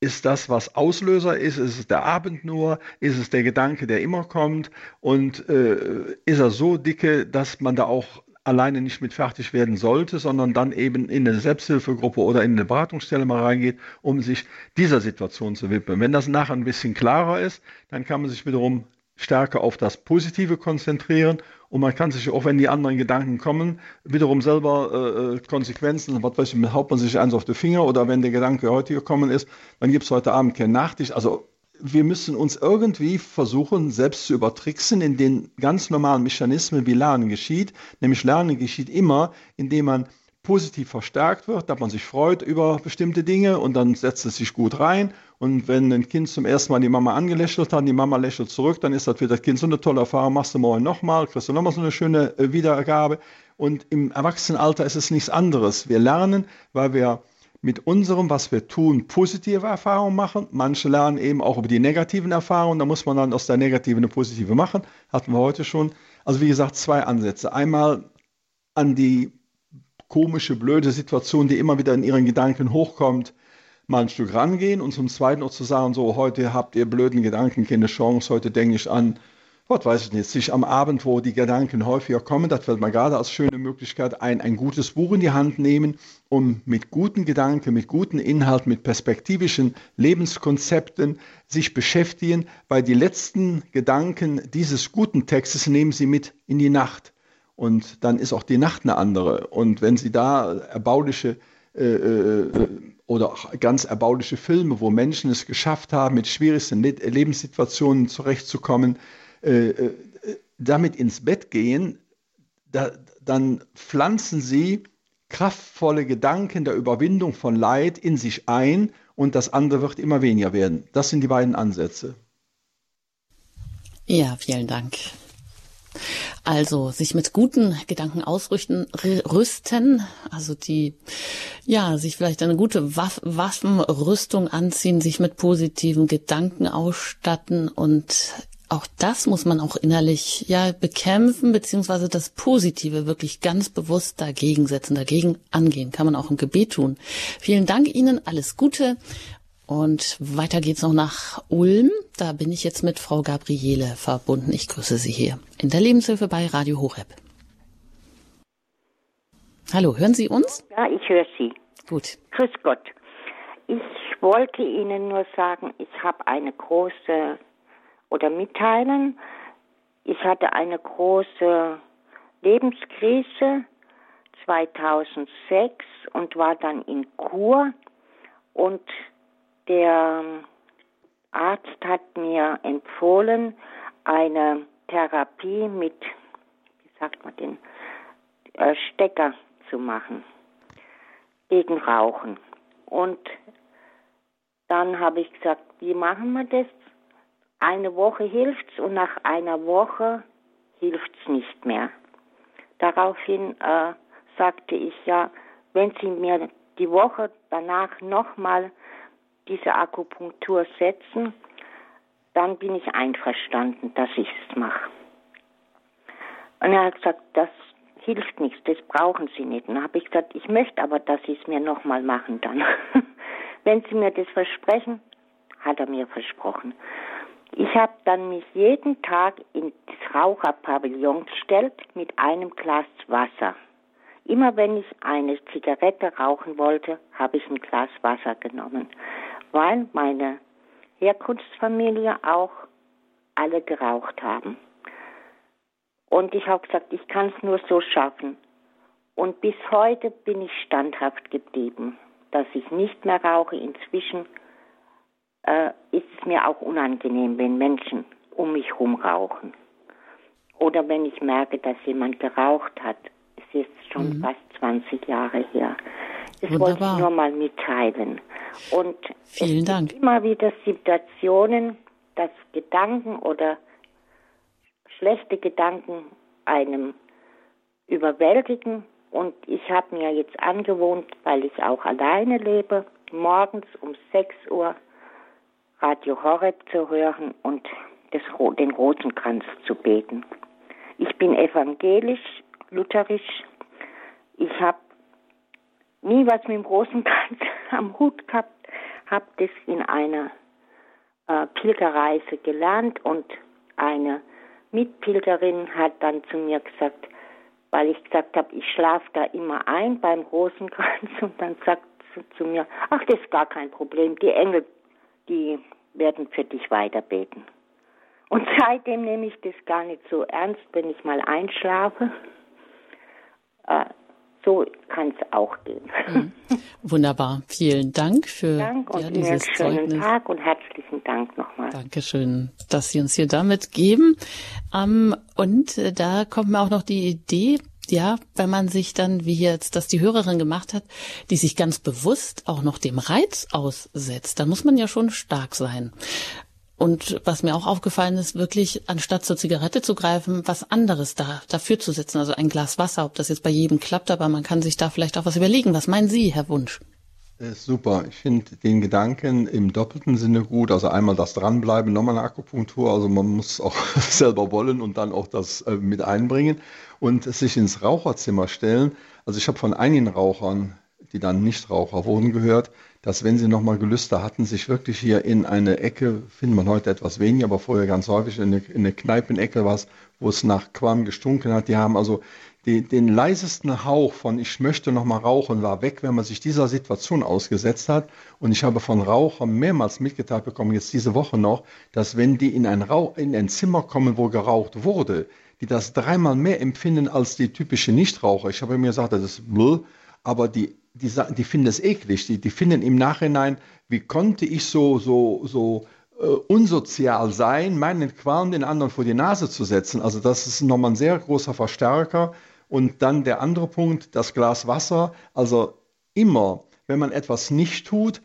ist das, was Auslöser ist? Ist es der Abend nur? Ist es der Gedanke, der immer kommt? Und äh, ist er so dicke, dass man da auch alleine nicht mit fertig werden sollte, sondern dann eben in eine Selbsthilfegruppe oder in eine Beratungsstelle mal reingeht, um sich dieser Situation zu widmen. Wenn das nachher ein bisschen klarer ist, dann kann man sich wiederum stärker auf das Positive konzentrieren und man kann sich, auch wenn die anderen Gedanken kommen, wiederum selber äh, äh Konsequenzen, was weiß ich, haut man sich eins auf die Finger oder wenn der Gedanke heute gekommen ist, dann gibt es heute Abend keinen Nachtisch. Also wir müssen uns irgendwie versuchen, selbst zu übertricksen in den ganz normalen Mechanismen, wie Lernen geschieht. Nämlich Lernen geschieht immer, indem man positiv verstärkt wird, dass man sich freut über bestimmte Dinge und dann setzt es sich gut rein. Und wenn ein Kind zum ersten Mal die Mama angelächelt hat, die Mama lächelt zurück, dann ist das für das Kind so eine tolle Erfahrung, machst du morgen nochmal, kriegst du nochmal so eine schöne äh, Wiedergabe. Und im Erwachsenenalter ist es nichts anderes. Wir lernen, weil wir mit unserem, was wir tun, positive Erfahrungen machen. Manche lernen eben auch über die negativen Erfahrungen. Da muss man dann aus der negativen eine positive machen. Hatten wir heute schon. Also wie gesagt, zwei Ansätze. Einmal an die komische, blöde Situation, die immer wieder in ihren Gedanken hochkommt, mal ein Stück rangehen und zum Zweiten auch zu sagen, so heute habt ihr blöden Gedanken keine Chance, heute denke ich an Gott weiß ich nicht, sich am Abend, wo die Gedanken häufiger kommen, das fällt mir gerade als schöne Möglichkeit ein, ein gutes Buch in die Hand nehmen, um mit guten Gedanken, mit guten Inhalten, mit perspektivischen Lebenskonzepten sich beschäftigen, weil die letzten Gedanken dieses guten Textes nehmen Sie mit in die Nacht. Und dann ist auch die Nacht eine andere. Und wenn Sie da erbauliche äh, äh, oder ganz erbauliche Filme, wo Menschen es geschafft haben, mit schwierigsten Lebenssituationen zurechtzukommen, äh, äh, damit ins Bett gehen, da, dann pflanzen sie kraftvolle Gedanken der Überwindung von Leid in sich ein und das andere wird immer weniger werden. Das sind die beiden Ansätze. Ja, vielen Dank. Also sich mit guten Gedanken ausrüsten, rüsten, also die, ja, sich vielleicht eine gute Waff Waffenrüstung anziehen, sich mit positiven Gedanken ausstatten und auch das muss man auch innerlich ja bekämpfen, beziehungsweise das Positive wirklich ganz bewusst dagegen setzen, dagegen angehen. Kann man auch im Gebet tun. Vielen Dank Ihnen, alles Gute. Und weiter geht's noch nach Ulm. Da bin ich jetzt mit Frau Gabriele verbunden. Ich grüße Sie hier in der Lebenshilfe bei Radio Horeb. Hallo, hören Sie uns? Ja, ich höre Sie. Gut. Grüß Gott. Ich wollte Ihnen nur sagen, ich habe eine große oder mitteilen. Ich hatte eine große Lebenskrise 2006 und war dann in Kur und der Arzt hat mir empfohlen, eine Therapie mit, wie sagt man den, äh, Stecker zu machen gegen Rauchen. Und dann habe ich gesagt, wie machen wir das? Eine Woche hilft's und nach einer Woche hilft's nicht mehr. Daraufhin äh, sagte ich ja, wenn Sie mir die Woche danach nochmal diese Akupunktur setzen, dann bin ich einverstanden, dass ich es mache. Und er hat gesagt, das hilft nichts, das brauchen Sie nicht. Und dann habe ich gesagt, ich möchte aber, dass Sie es mir nochmal machen dann. Wenn Sie mir das versprechen, hat er mir versprochen. Ich habe dann mich jeden Tag in das Raucherpavillon gestellt mit einem Glas Wasser. Immer wenn ich eine Zigarette rauchen wollte, habe ich ein Glas Wasser genommen, weil meine Herkunftsfamilie auch alle geraucht haben. Und ich habe gesagt, ich kann es nur so schaffen. Und bis heute bin ich standhaft geblieben, dass ich nicht mehr rauche. Inzwischen äh, ist es mir auch unangenehm, wenn Menschen um mich herum rauchen. Oder wenn ich merke, dass jemand geraucht hat. Es ist schon mhm. fast 20 Jahre her. Das Wunderbar. wollte ich nur mal mitteilen. Und Vielen es Dank. immer wieder Situationen, dass Gedanken oder schlechte Gedanken einem überwältigen. Und ich habe mir jetzt angewohnt, weil ich auch alleine lebe, morgens um 6 Uhr Radio Horeb zu hören und des, den Rosenkranz zu beten. Ich bin evangelisch, lutherisch. Ich habe nie was mit dem Rosenkranz am Hut gehabt, habe das in einer äh, Pilgerreise gelernt und eine Mitpilgerin hat dann zu mir gesagt, weil ich gesagt habe, ich schlafe da immer ein beim Rosenkranz und dann sagt sie zu mir, ach, das ist gar kein Problem, die Engel die werden für dich weiterbeten. Und seitdem nehme ich das gar nicht so ernst, wenn ich mal einschlafe. Äh, so kann es auch gehen. Mhm. Wunderbar. Vielen Dank für Dank und ja, dieses schönen Zeugnis. Tag und herzlichen Dank nochmal. Dankeschön, dass Sie uns hier damit geben. Ähm, und äh, da kommt mir auch noch die Idee, ja, wenn man sich dann, wie jetzt das die Hörerin gemacht hat, die sich ganz bewusst auch noch dem Reiz aussetzt, dann muss man ja schon stark sein. Und was mir auch aufgefallen ist, wirklich anstatt zur Zigarette zu greifen, was anderes da dafür zu setzen, also ein Glas Wasser, ob das jetzt bei jedem klappt, aber man kann sich da vielleicht auch was überlegen. Was meinen Sie, Herr Wunsch? Super. Ich finde den Gedanken im doppelten Sinne gut. Also einmal das Dranbleiben, nochmal eine Akupunktur. Also man muss auch selber wollen und dann auch das äh, mit einbringen und sich ins Raucherzimmer stellen. Also ich habe von einigen Rauchern, die dann nicht Raucher wurden, gehört, dass wenn sie nochmal Gelüste hatten, sich wirklich hier in eine Ecke, findet man heute etwas weniger, aber vorher ganz häufig in eine, in eine Kneipenecke was, wo es nach Qualm gestunken hat. Die haben also die, den leisesten Hauch von ich möchte nochmal rauchen war weg, wenn man sich dieser Situation ausgesetzt hat. Und ich habe von Rauchern mehrmals mitgeteilt bekommen, jetzt diese Woche noch, dass wenn die in ein, Rauch, in ein Zimmer kommen, wo geraucht wurde, die das dreimal mehr empfinden als die typische Nichtraucher. Ich habe mir gesagt, das ist Bluh, aber die die, die finden es eklig. Die, die finden im Nachhinein, wie konnte ich so, so, so äh, unsozial sein, meinen Qualm den anderen vor die Nase zu setzen. Also das ist nochmal ein sehr großer Verstärker. Und dann der andere Punkt, das Glas Wasser. Also immer, wenn man etwas nicht tut,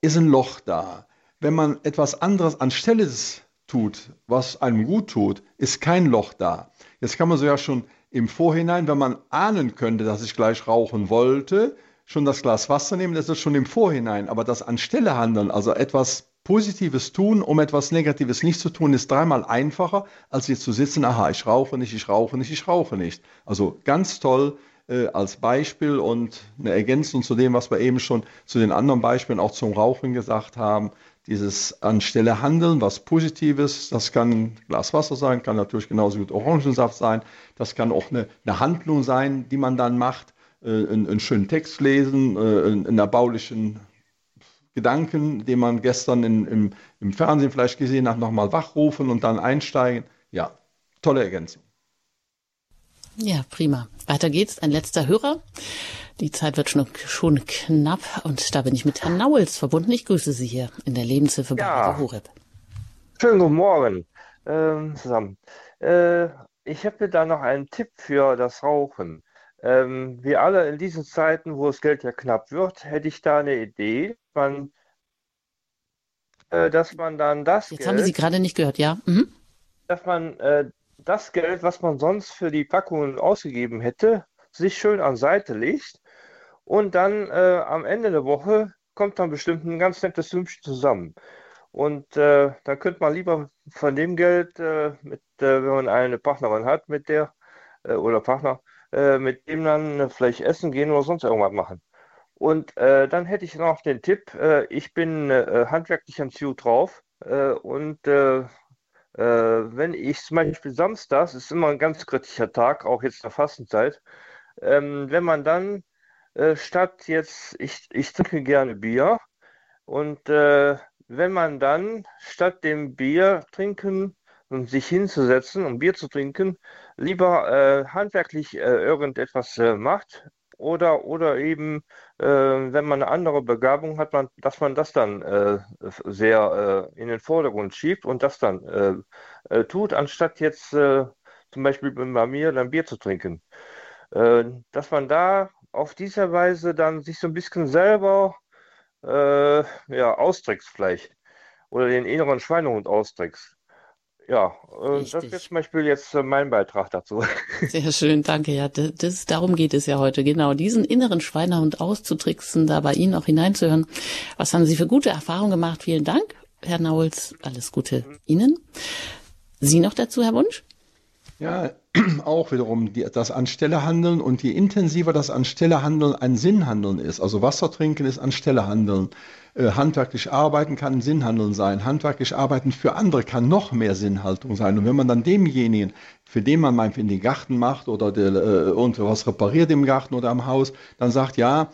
ist ein Loch da. Wenn man etwas anderes anstelle des tut, was einem gut tut, ist kein Loch da. Jetzt kann man so ja schon im Vorhinein, wenn man ahnen könnte, dass ich gleich rauchen wollte, schon das Glas Wasser nehmen, das ist schon im Vorhinein. Aber das anstelle handeln, also etwas Positives tun, um etwas Negatives nicht zu tun, ist dreimal einfacher, als jetzt zu sitzen, aha, ich rauche nicht, ich rauche nicht, ich rauche nicht. Also ganz toll äh, als Beispiel und eine Ergänzung zu dem, was wir eben schon zu den anderen Beispielen auch zum Rauchen gesagt haben. Dieses anstelle Handeln, was Positives, das kann Glas Wasser sein, kann natürlich genauso gut Orangensaft sein, das kann auch eine, eine Handlung sein, die man dann macht einen, einen, schönen Text lesen, äh, einen erbaulichen Gedanken, den man gestern in, im, im Fernsehen vielleicht gesehen hat, nochmal wachrufen und dann einsteigen. Ja, tolle Ergänzung. Ja, prima. Weiter geht's. Ein letzter Hörer. Die Zeit wird schon, schon knapp und da bin ich mit Herrn Nauels verbunden. Ich grüße Sie hier in der Lebenshilfe bei ja. Horeb. Schönen guten Morgen ähm, zusammen. Äh, ich habe da noch einen Tipp für das Rauchen. Ähm, wir alle in diesen Zeiten, wo das Geld ja knapp wird, hätte ich da eine Idee, man, äh, dass man dann das Jetzt Geld, haben Sie gerade nicht gehört, ja? Mhm. Dass man äh, das Geld, was man sonst für die Packungen ausgegeben hätte, sich schön an Seite legt und dann äh, am Ende der Woche kommt dann bestimmt ein ganz nettes Sümmchen zusammen. Und äh, da könnte man lieber von dem Geld, äh, mit, äh, wenn man eine Partnerin hat, mit der äh, oder Partner, äh, mit dem dann äh, vielleicht essen gehen oder sonst irgendwas machen. Und äh, dann hätte ich noch den Tipp, äh, ich bin äh, handwerklich an Ziel drauf und wenn ich zum Beispiel samstags, ist immer ein ganz kritischer Tag, auch jetzt in der Fastenzeit, ähm, wenn man dann statt jetzt, ich, ich trinke gerne Bier und wenn man dann statt dem Bier trinken und sich hinzusetzen und Bier zu trinken, lieber äh, handwerklich äh, irgendetwas äh, macht oder, oder eben, äh, wenn man eine andere Begabung hat, man, dass man das dann äh, sehr äh, in den Vordergrund schiebt und das dann tut, anstatt jetzt zum Beispiel bei mir dann Bier zu trinken. dass man da auf diese Weise dann sich so ein bisschen selber ja, austrickst vielleicht oder den inneren Schweinehund austrickst. Ja, äh, das ist zum Beispiel jetzt äh, mein Beitrag dazu. Sehr schön, danke. Ja, das, das, darum geht es ja heute. Genau, diesen inneren Schweinehund auszutricksen, da bei Ihnen auch hineinzuhören. Was haben Sie für gute Erfahrungen gemacht? Vielen Dank, Herr Nauls. Alles Gute Ihnen. Sie noch dazu, Herr Wunsch? Ja, auch wiederum die, das Anstellehandeln und je intensiver das Anstellehandeln ein Sinnhandeln ist, also Wasser trinken ist Anstellehandeln, äh, handwerklich arbeiten kann Sinnhandeln sein, handwerklich arbeiten für andere kann noch mehr Sinnhaltung sein. Und wenn man dann demjenigen, für den man in den Garten macht oder der, äh, irgendwas repariert im Garten oder am Haus, dann sagt, ja,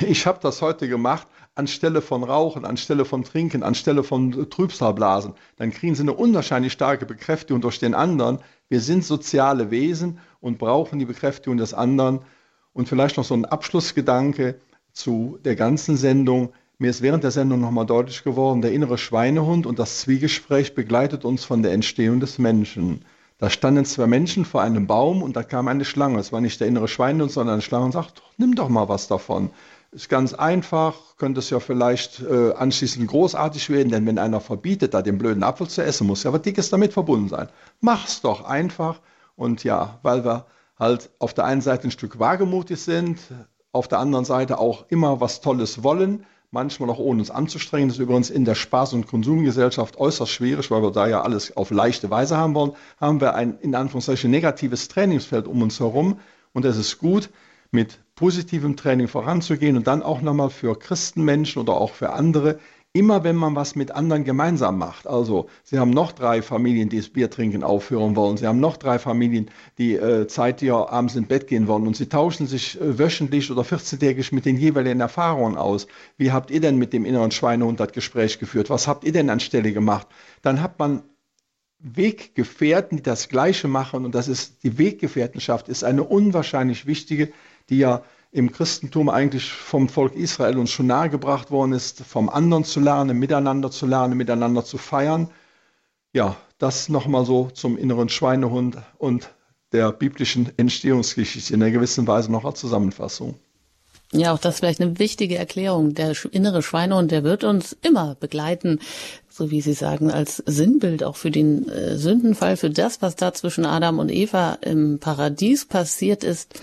ich habe das heute gemacht, anstelle von Rauchen, anstelle von Trinken, anstelle von Trübsalblasen, dann kriegen sie eine unwahrscheinlich starke Bekräftigung durch den anderen. Wir sind soziale Wesen und brauchen die Bekräftigung des anderen. Und vielleicht noch so ein Abschlussgedanke zu der ganzen Sendung. Mir ist während der Sendung nochmal deutlich geworden, der innere Schweinehund und das Zwiegespräch begleitet uns von der Entstehung des Menschen. Da standen zwei Menschen vor einem Baum und da kam eine Schlange. Es war nicht der innere Schweinehund, sondern eine Schlange und sagt, nimm doch mal was davon. Ist ganz einfach, könnte es ja vielleicht äh, anschließend großartig werden, denn wenn einer verbietet, da den blöden Apfel zu essen, muss ja was Dickes damit verbunden sein. Mach's doch einfach. Und ja, weil wir halt auf der einen Seite ein Stück wagemutig sind, auf der anderen Seite auch immer was Tolles wollen, manchmal auch ohne uns anzustrengen. Das ist übrigens in der Spaß- und Konsumgesellschaft äußerst schwierig, weil wir da ja alles auf leichte Weise haben wollen, haben wir ein in Anführungszeichen negatives Trainingsfeld um uns herum. Und es ist gut, mit positivem Training voranzugehen und dann auch nochmal für Christenmenschen oder auch für andere immer wenn man was mit anderen gemeinsam macht. Also Sie haben noch drei Familien, die das Bier trinken aufhören wollen. Sie haben noch drei Familien, die äh, zeitig abends ins Bett gehen wollen. Und Sie tauschen sich äh, wöchentlich oder 14-tägig mit den jeweiligen Erfahrungen aus. Wie habt ihr denn mit dem inneren Schweinehund das Gespräch geführt? Was habt ihr denn anstelle gemacht? Dann hat man Weggefährten, die das Gleiche machen. Und das ist die Weggefährtenschaft, ist eine unwahrscheinlich wichtige, die ja im Christentum eigentlich vom Volk Israel uns schon nahegebracht worden ist, vom anderen zu lernen, miteinander zu lernen, miteinander zu feiern. Ja, das nochmal so zum inneren Schweinehund und der biblischen Entstehungsgeschichte in einer gewissen Weise noch als Zusammenfassung. Ja, auch das ist vielleicht eine wichtige Erklärung. Der innere Schweinehund, der wird uns immer begleiten, so wie Sie sagen, als Sinnbild auch für den äh, Sündenfall, für das, was da zwischen Adam und Eva im Paradies passiert ist.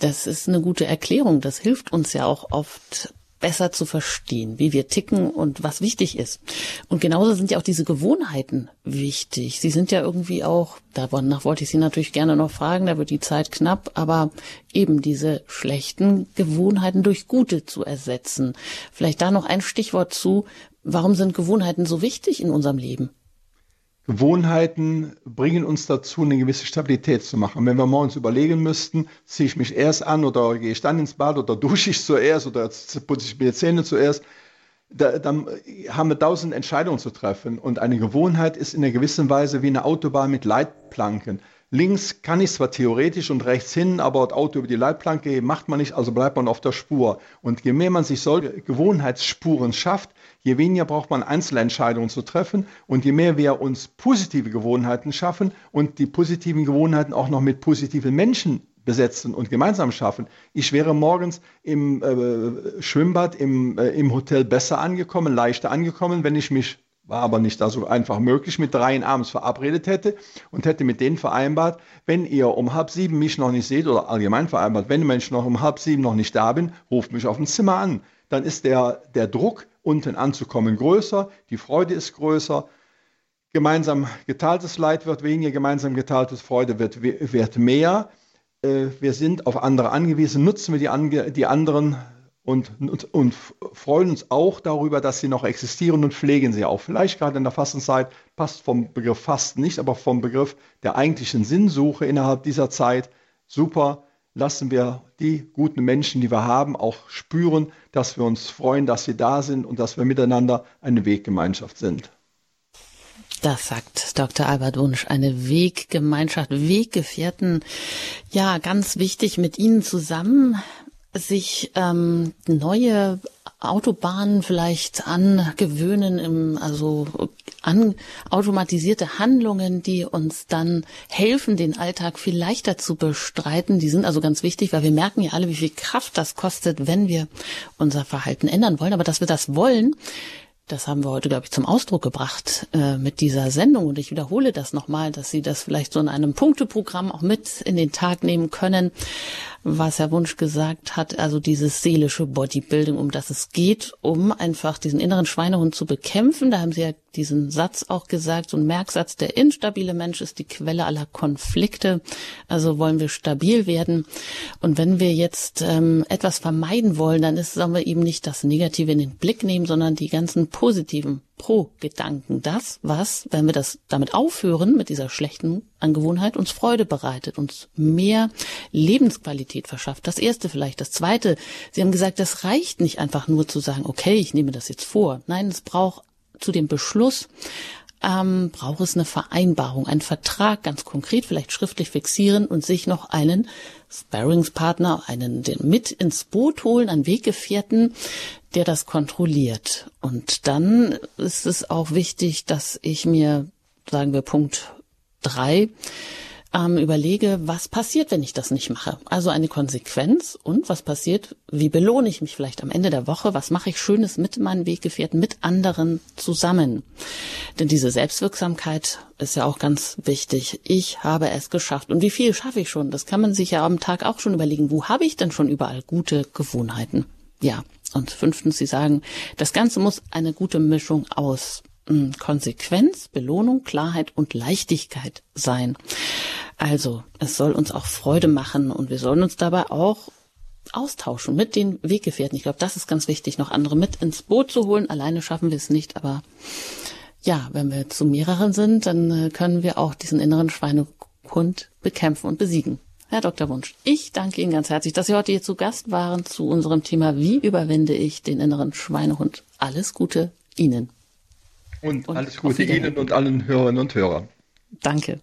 Das ist eine gute Erklärung. Das hilft uns ja auch oft besser zu verstehen, wie wir ticken und was wichtig ist. Und genauso sind ja auch diese Gewohnheiten wichtig. Sie sind ja irgendwie auch, danach wollte ich Sie natürlich gerne noch fragen, da wird die Zeit knapp, aber eben diese schlechten Gewohnheiten durch gute zu ersetzen. Vielleicht da noch ein Stichwort zu, warum sind Gewohnheiten so wichtig in unserem Leben? Gewohnheiten bringen uns dazu, eine gewisse Stabilität zu machen. Wenn wir morgens überlegen müssten, ziehe ich mich erst an oder gehe ich dann ins Bad oder dusche ich zuerst oder putze ich mir die Zähne zuerst, da, dann haben wir tausend Entscheidungen zu treffen. Und eine Gewohnheit ist in einer gewissen Weise wie eine Autobahn mit Leitplanken. Links kann ich zwar theoretisch und rechts hin, aber das Auto über die Leitplanke macht man nicht, also bleibt man auf der Spur. Und je mehr man sich solche Gewohnheitsspuren schafft, je weniger braucht man Einzelentscheidungen zu treffen und je mehr wir uns positive Gewohnheiten schaffen und die positiven Gewohnheiten auch noch mit positiven Menschen besetzen und gemeinsam schaffen. Ich wäre morgens im äh, Schwimmbad im, äh, im Hotel besser angekommen, leichter angekommen, wenn ich mich war aber nicht so einfach möglich, mit dreien abends verabredet hätte und hätte mit denen vereinbart, wenn ihr um halb sieben mich noch nicht seht oder allgemein vereinbart, wenn ich noch um halb sieben noch nicht da bin, ruft mich auf dem Zimmer an. Dann ist der, der Druck, unten anzukommen, größer, die Freude ist größer, gemeinsam geteiltes Leid wird weniger, gemeinsam geteiltes Freude wird, wird mehr. Äh, wir sind auf andere angewiesen, nutzen wir die, die anderen und, und, und, freuen uns auch darüber, dass sie noch existieren und pflegen sie auch. Vielleicht gerade in der Fastenzeit passt vom Begriff Fasten nicht, aber vom Begriff der eigentlichen Sinnsuche innerhalb dieser Zeit super. Lassen wir die guten Menschen, die wir haben, auch spüren, dass wir uns freuen, dass sie da sind und dass wir miteinander eine Weggemeinschaft sind. Das sagt Dr. Albert Wunsch, eine Weggemeinschaft, Weggefährten. Ja, ganz wichtig mit Ihnen zusammen sich ähm, neue Autobahnen vielleicht angewöhnen, im, also an automatisierte Handlungen, die uns dann helfen, den Alltag viel leichter zu bestreiten. Die sind also ganz wichtig, weil wir merken ja alle, wie viel Kraft das kostet, wenn wir unser Verhalten ändern wollen. Aber dass wir das wollen, das haben wir heute, glaube ich, zum Ausdruck gebracht äh, mit dieser Sendung. Und ich wiederhole das nochmal, dass Sie das vielleicht so in einem Punkteprogramm auch mit in den Tag nehmen können was Herr Wunsch gesagt hat, also dieses seelische Bodybuilding, um das es geht, um einfach diesen inneren Schweinehund zu bekämpfen. Da haben Sie ja diesen Satz auch gesagt, so ein Merksatz, der instabile Mensch ist die Quelle aller Konflikte. Also wollen wir stabil werden. Und wenn wir jetzt ähm, etwas vermeiden wollen, dann ist, sagen wir eben nicht das Negative in den Blick nehmen, sondern die ganzen positiven Pro-Gedanken. Das, was, wenn wir das damit aufhören, mit dieser schlechten Angewohnheit, uns Freude bereitet, uns mehr Lebensqualität verschafft. Das erste vielleicht. Das zweite, Sie haben gesagt, das reicht nicht einfach nur zu sagen, okay, ich nehme das jetzt vor. Nein, es braucht zu dem Beschluss ähm, braucht es eine Vereinbarung, einen Vertrag ganz konkret, vielleicht schriftlich fixieren und sich noch einen Sparringspartner, einen mit ins Boot holen, einen Weggefährten, der das kontrolliert. Und dann ist es auch wichtig, dass ich mir, sagen wir Punkt drei, ähm, überlege, was passiert, wenn ich das nicht mache. Also eine Konsequenz und was passiert, wie belohne ich mich vielleicht am Ende der Woche, was mache ich Schönes mit meinen Weggefährten, mit anderen zusammen. Denn diese Selbstwirksamkeit ist ja auch ganz wichtig. Ich habe es geschafft. Und wie viel schaffe ich schon? Das kann man sich ja am Tag auch schon überlegen. Wo habe ich denn schon überall gute Gewohnheiten? Ja. Und fünftens, Sie sagen, das Ganze muss eine gute Mischung aus hm, Konsequenz, Belohnung, Klarheit und Leichtigkeit sein. Also, es soll uns auch Freude machen und wir sollen uns dabei auch austauschen mit den Weggefährten. Ich glaube, das ist ganz wichtig, noch andere mit ins Boot zu holen. Alleine schaffen wir es nicht, aber ja, wenn wir zu mehreren sind, dann äh, können wir auch diesen inneren Schweinehund bekämpfen und besiegen. Herr Dr. Wunsch, ich danke Ihnen ganz herzlich, dass Sie heute hier zu Gast waren zu unserem Thema Wie überwinde ich den inneren Schweinehund? Alles Gute Ihnen. Und, und alles Gute Ihnen und allen Hörerinnen und Hörern. Danke.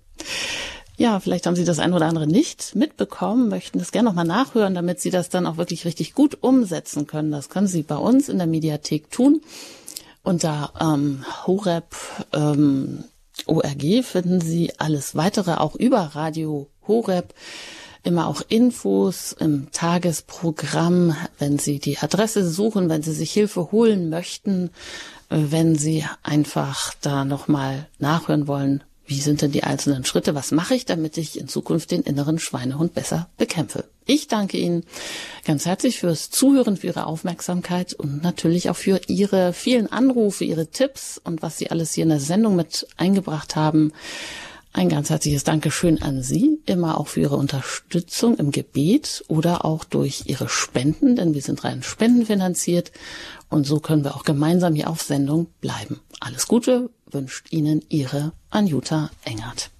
Ja, vielleicht haben Sie das ein oder andere nicht mitbekommen, möchten das gerne nochmal nachhören, damit Sie das dann auch wirklich richtig gut umsetzen können. Das können Sie bei uns in der Mediathek tun. Unter ähm, Horeb ähm, ORG finden Sie alles weitere auch über Radio Horeb. Immer auch Infos im Tagesprogramm, wenn Sie die Adresse suchen, wenn Sie sich Hilfe holen möchten, wenn Sie einfach da nochmal nachhören wollen, wie sind denn die einzelnen Schritte? Was mache ich, damit ich in Zukunft den inneren Schweinehund besser bekämpfe? Ich danke Ihnen ganz herzlich fürs Zuhören, für Ihre Aufmerksamkeit und natürlich auch für Ihre vielen Anrufe, Ihre Tipps und was Sie alles hier in der Sendung mit eingebracht haben. Ein ganz herzliches Dankeschön an Sie, immer auch für Ihre Unterstützung im Gebet oder auch durch Ihre Spenden, denn wir sind rein spendenfinanziert und so können wir auch gemeinsam hier auf Sendung bleiben. Alles Gute wünscht Ihnen Ihre Anjuta Engert.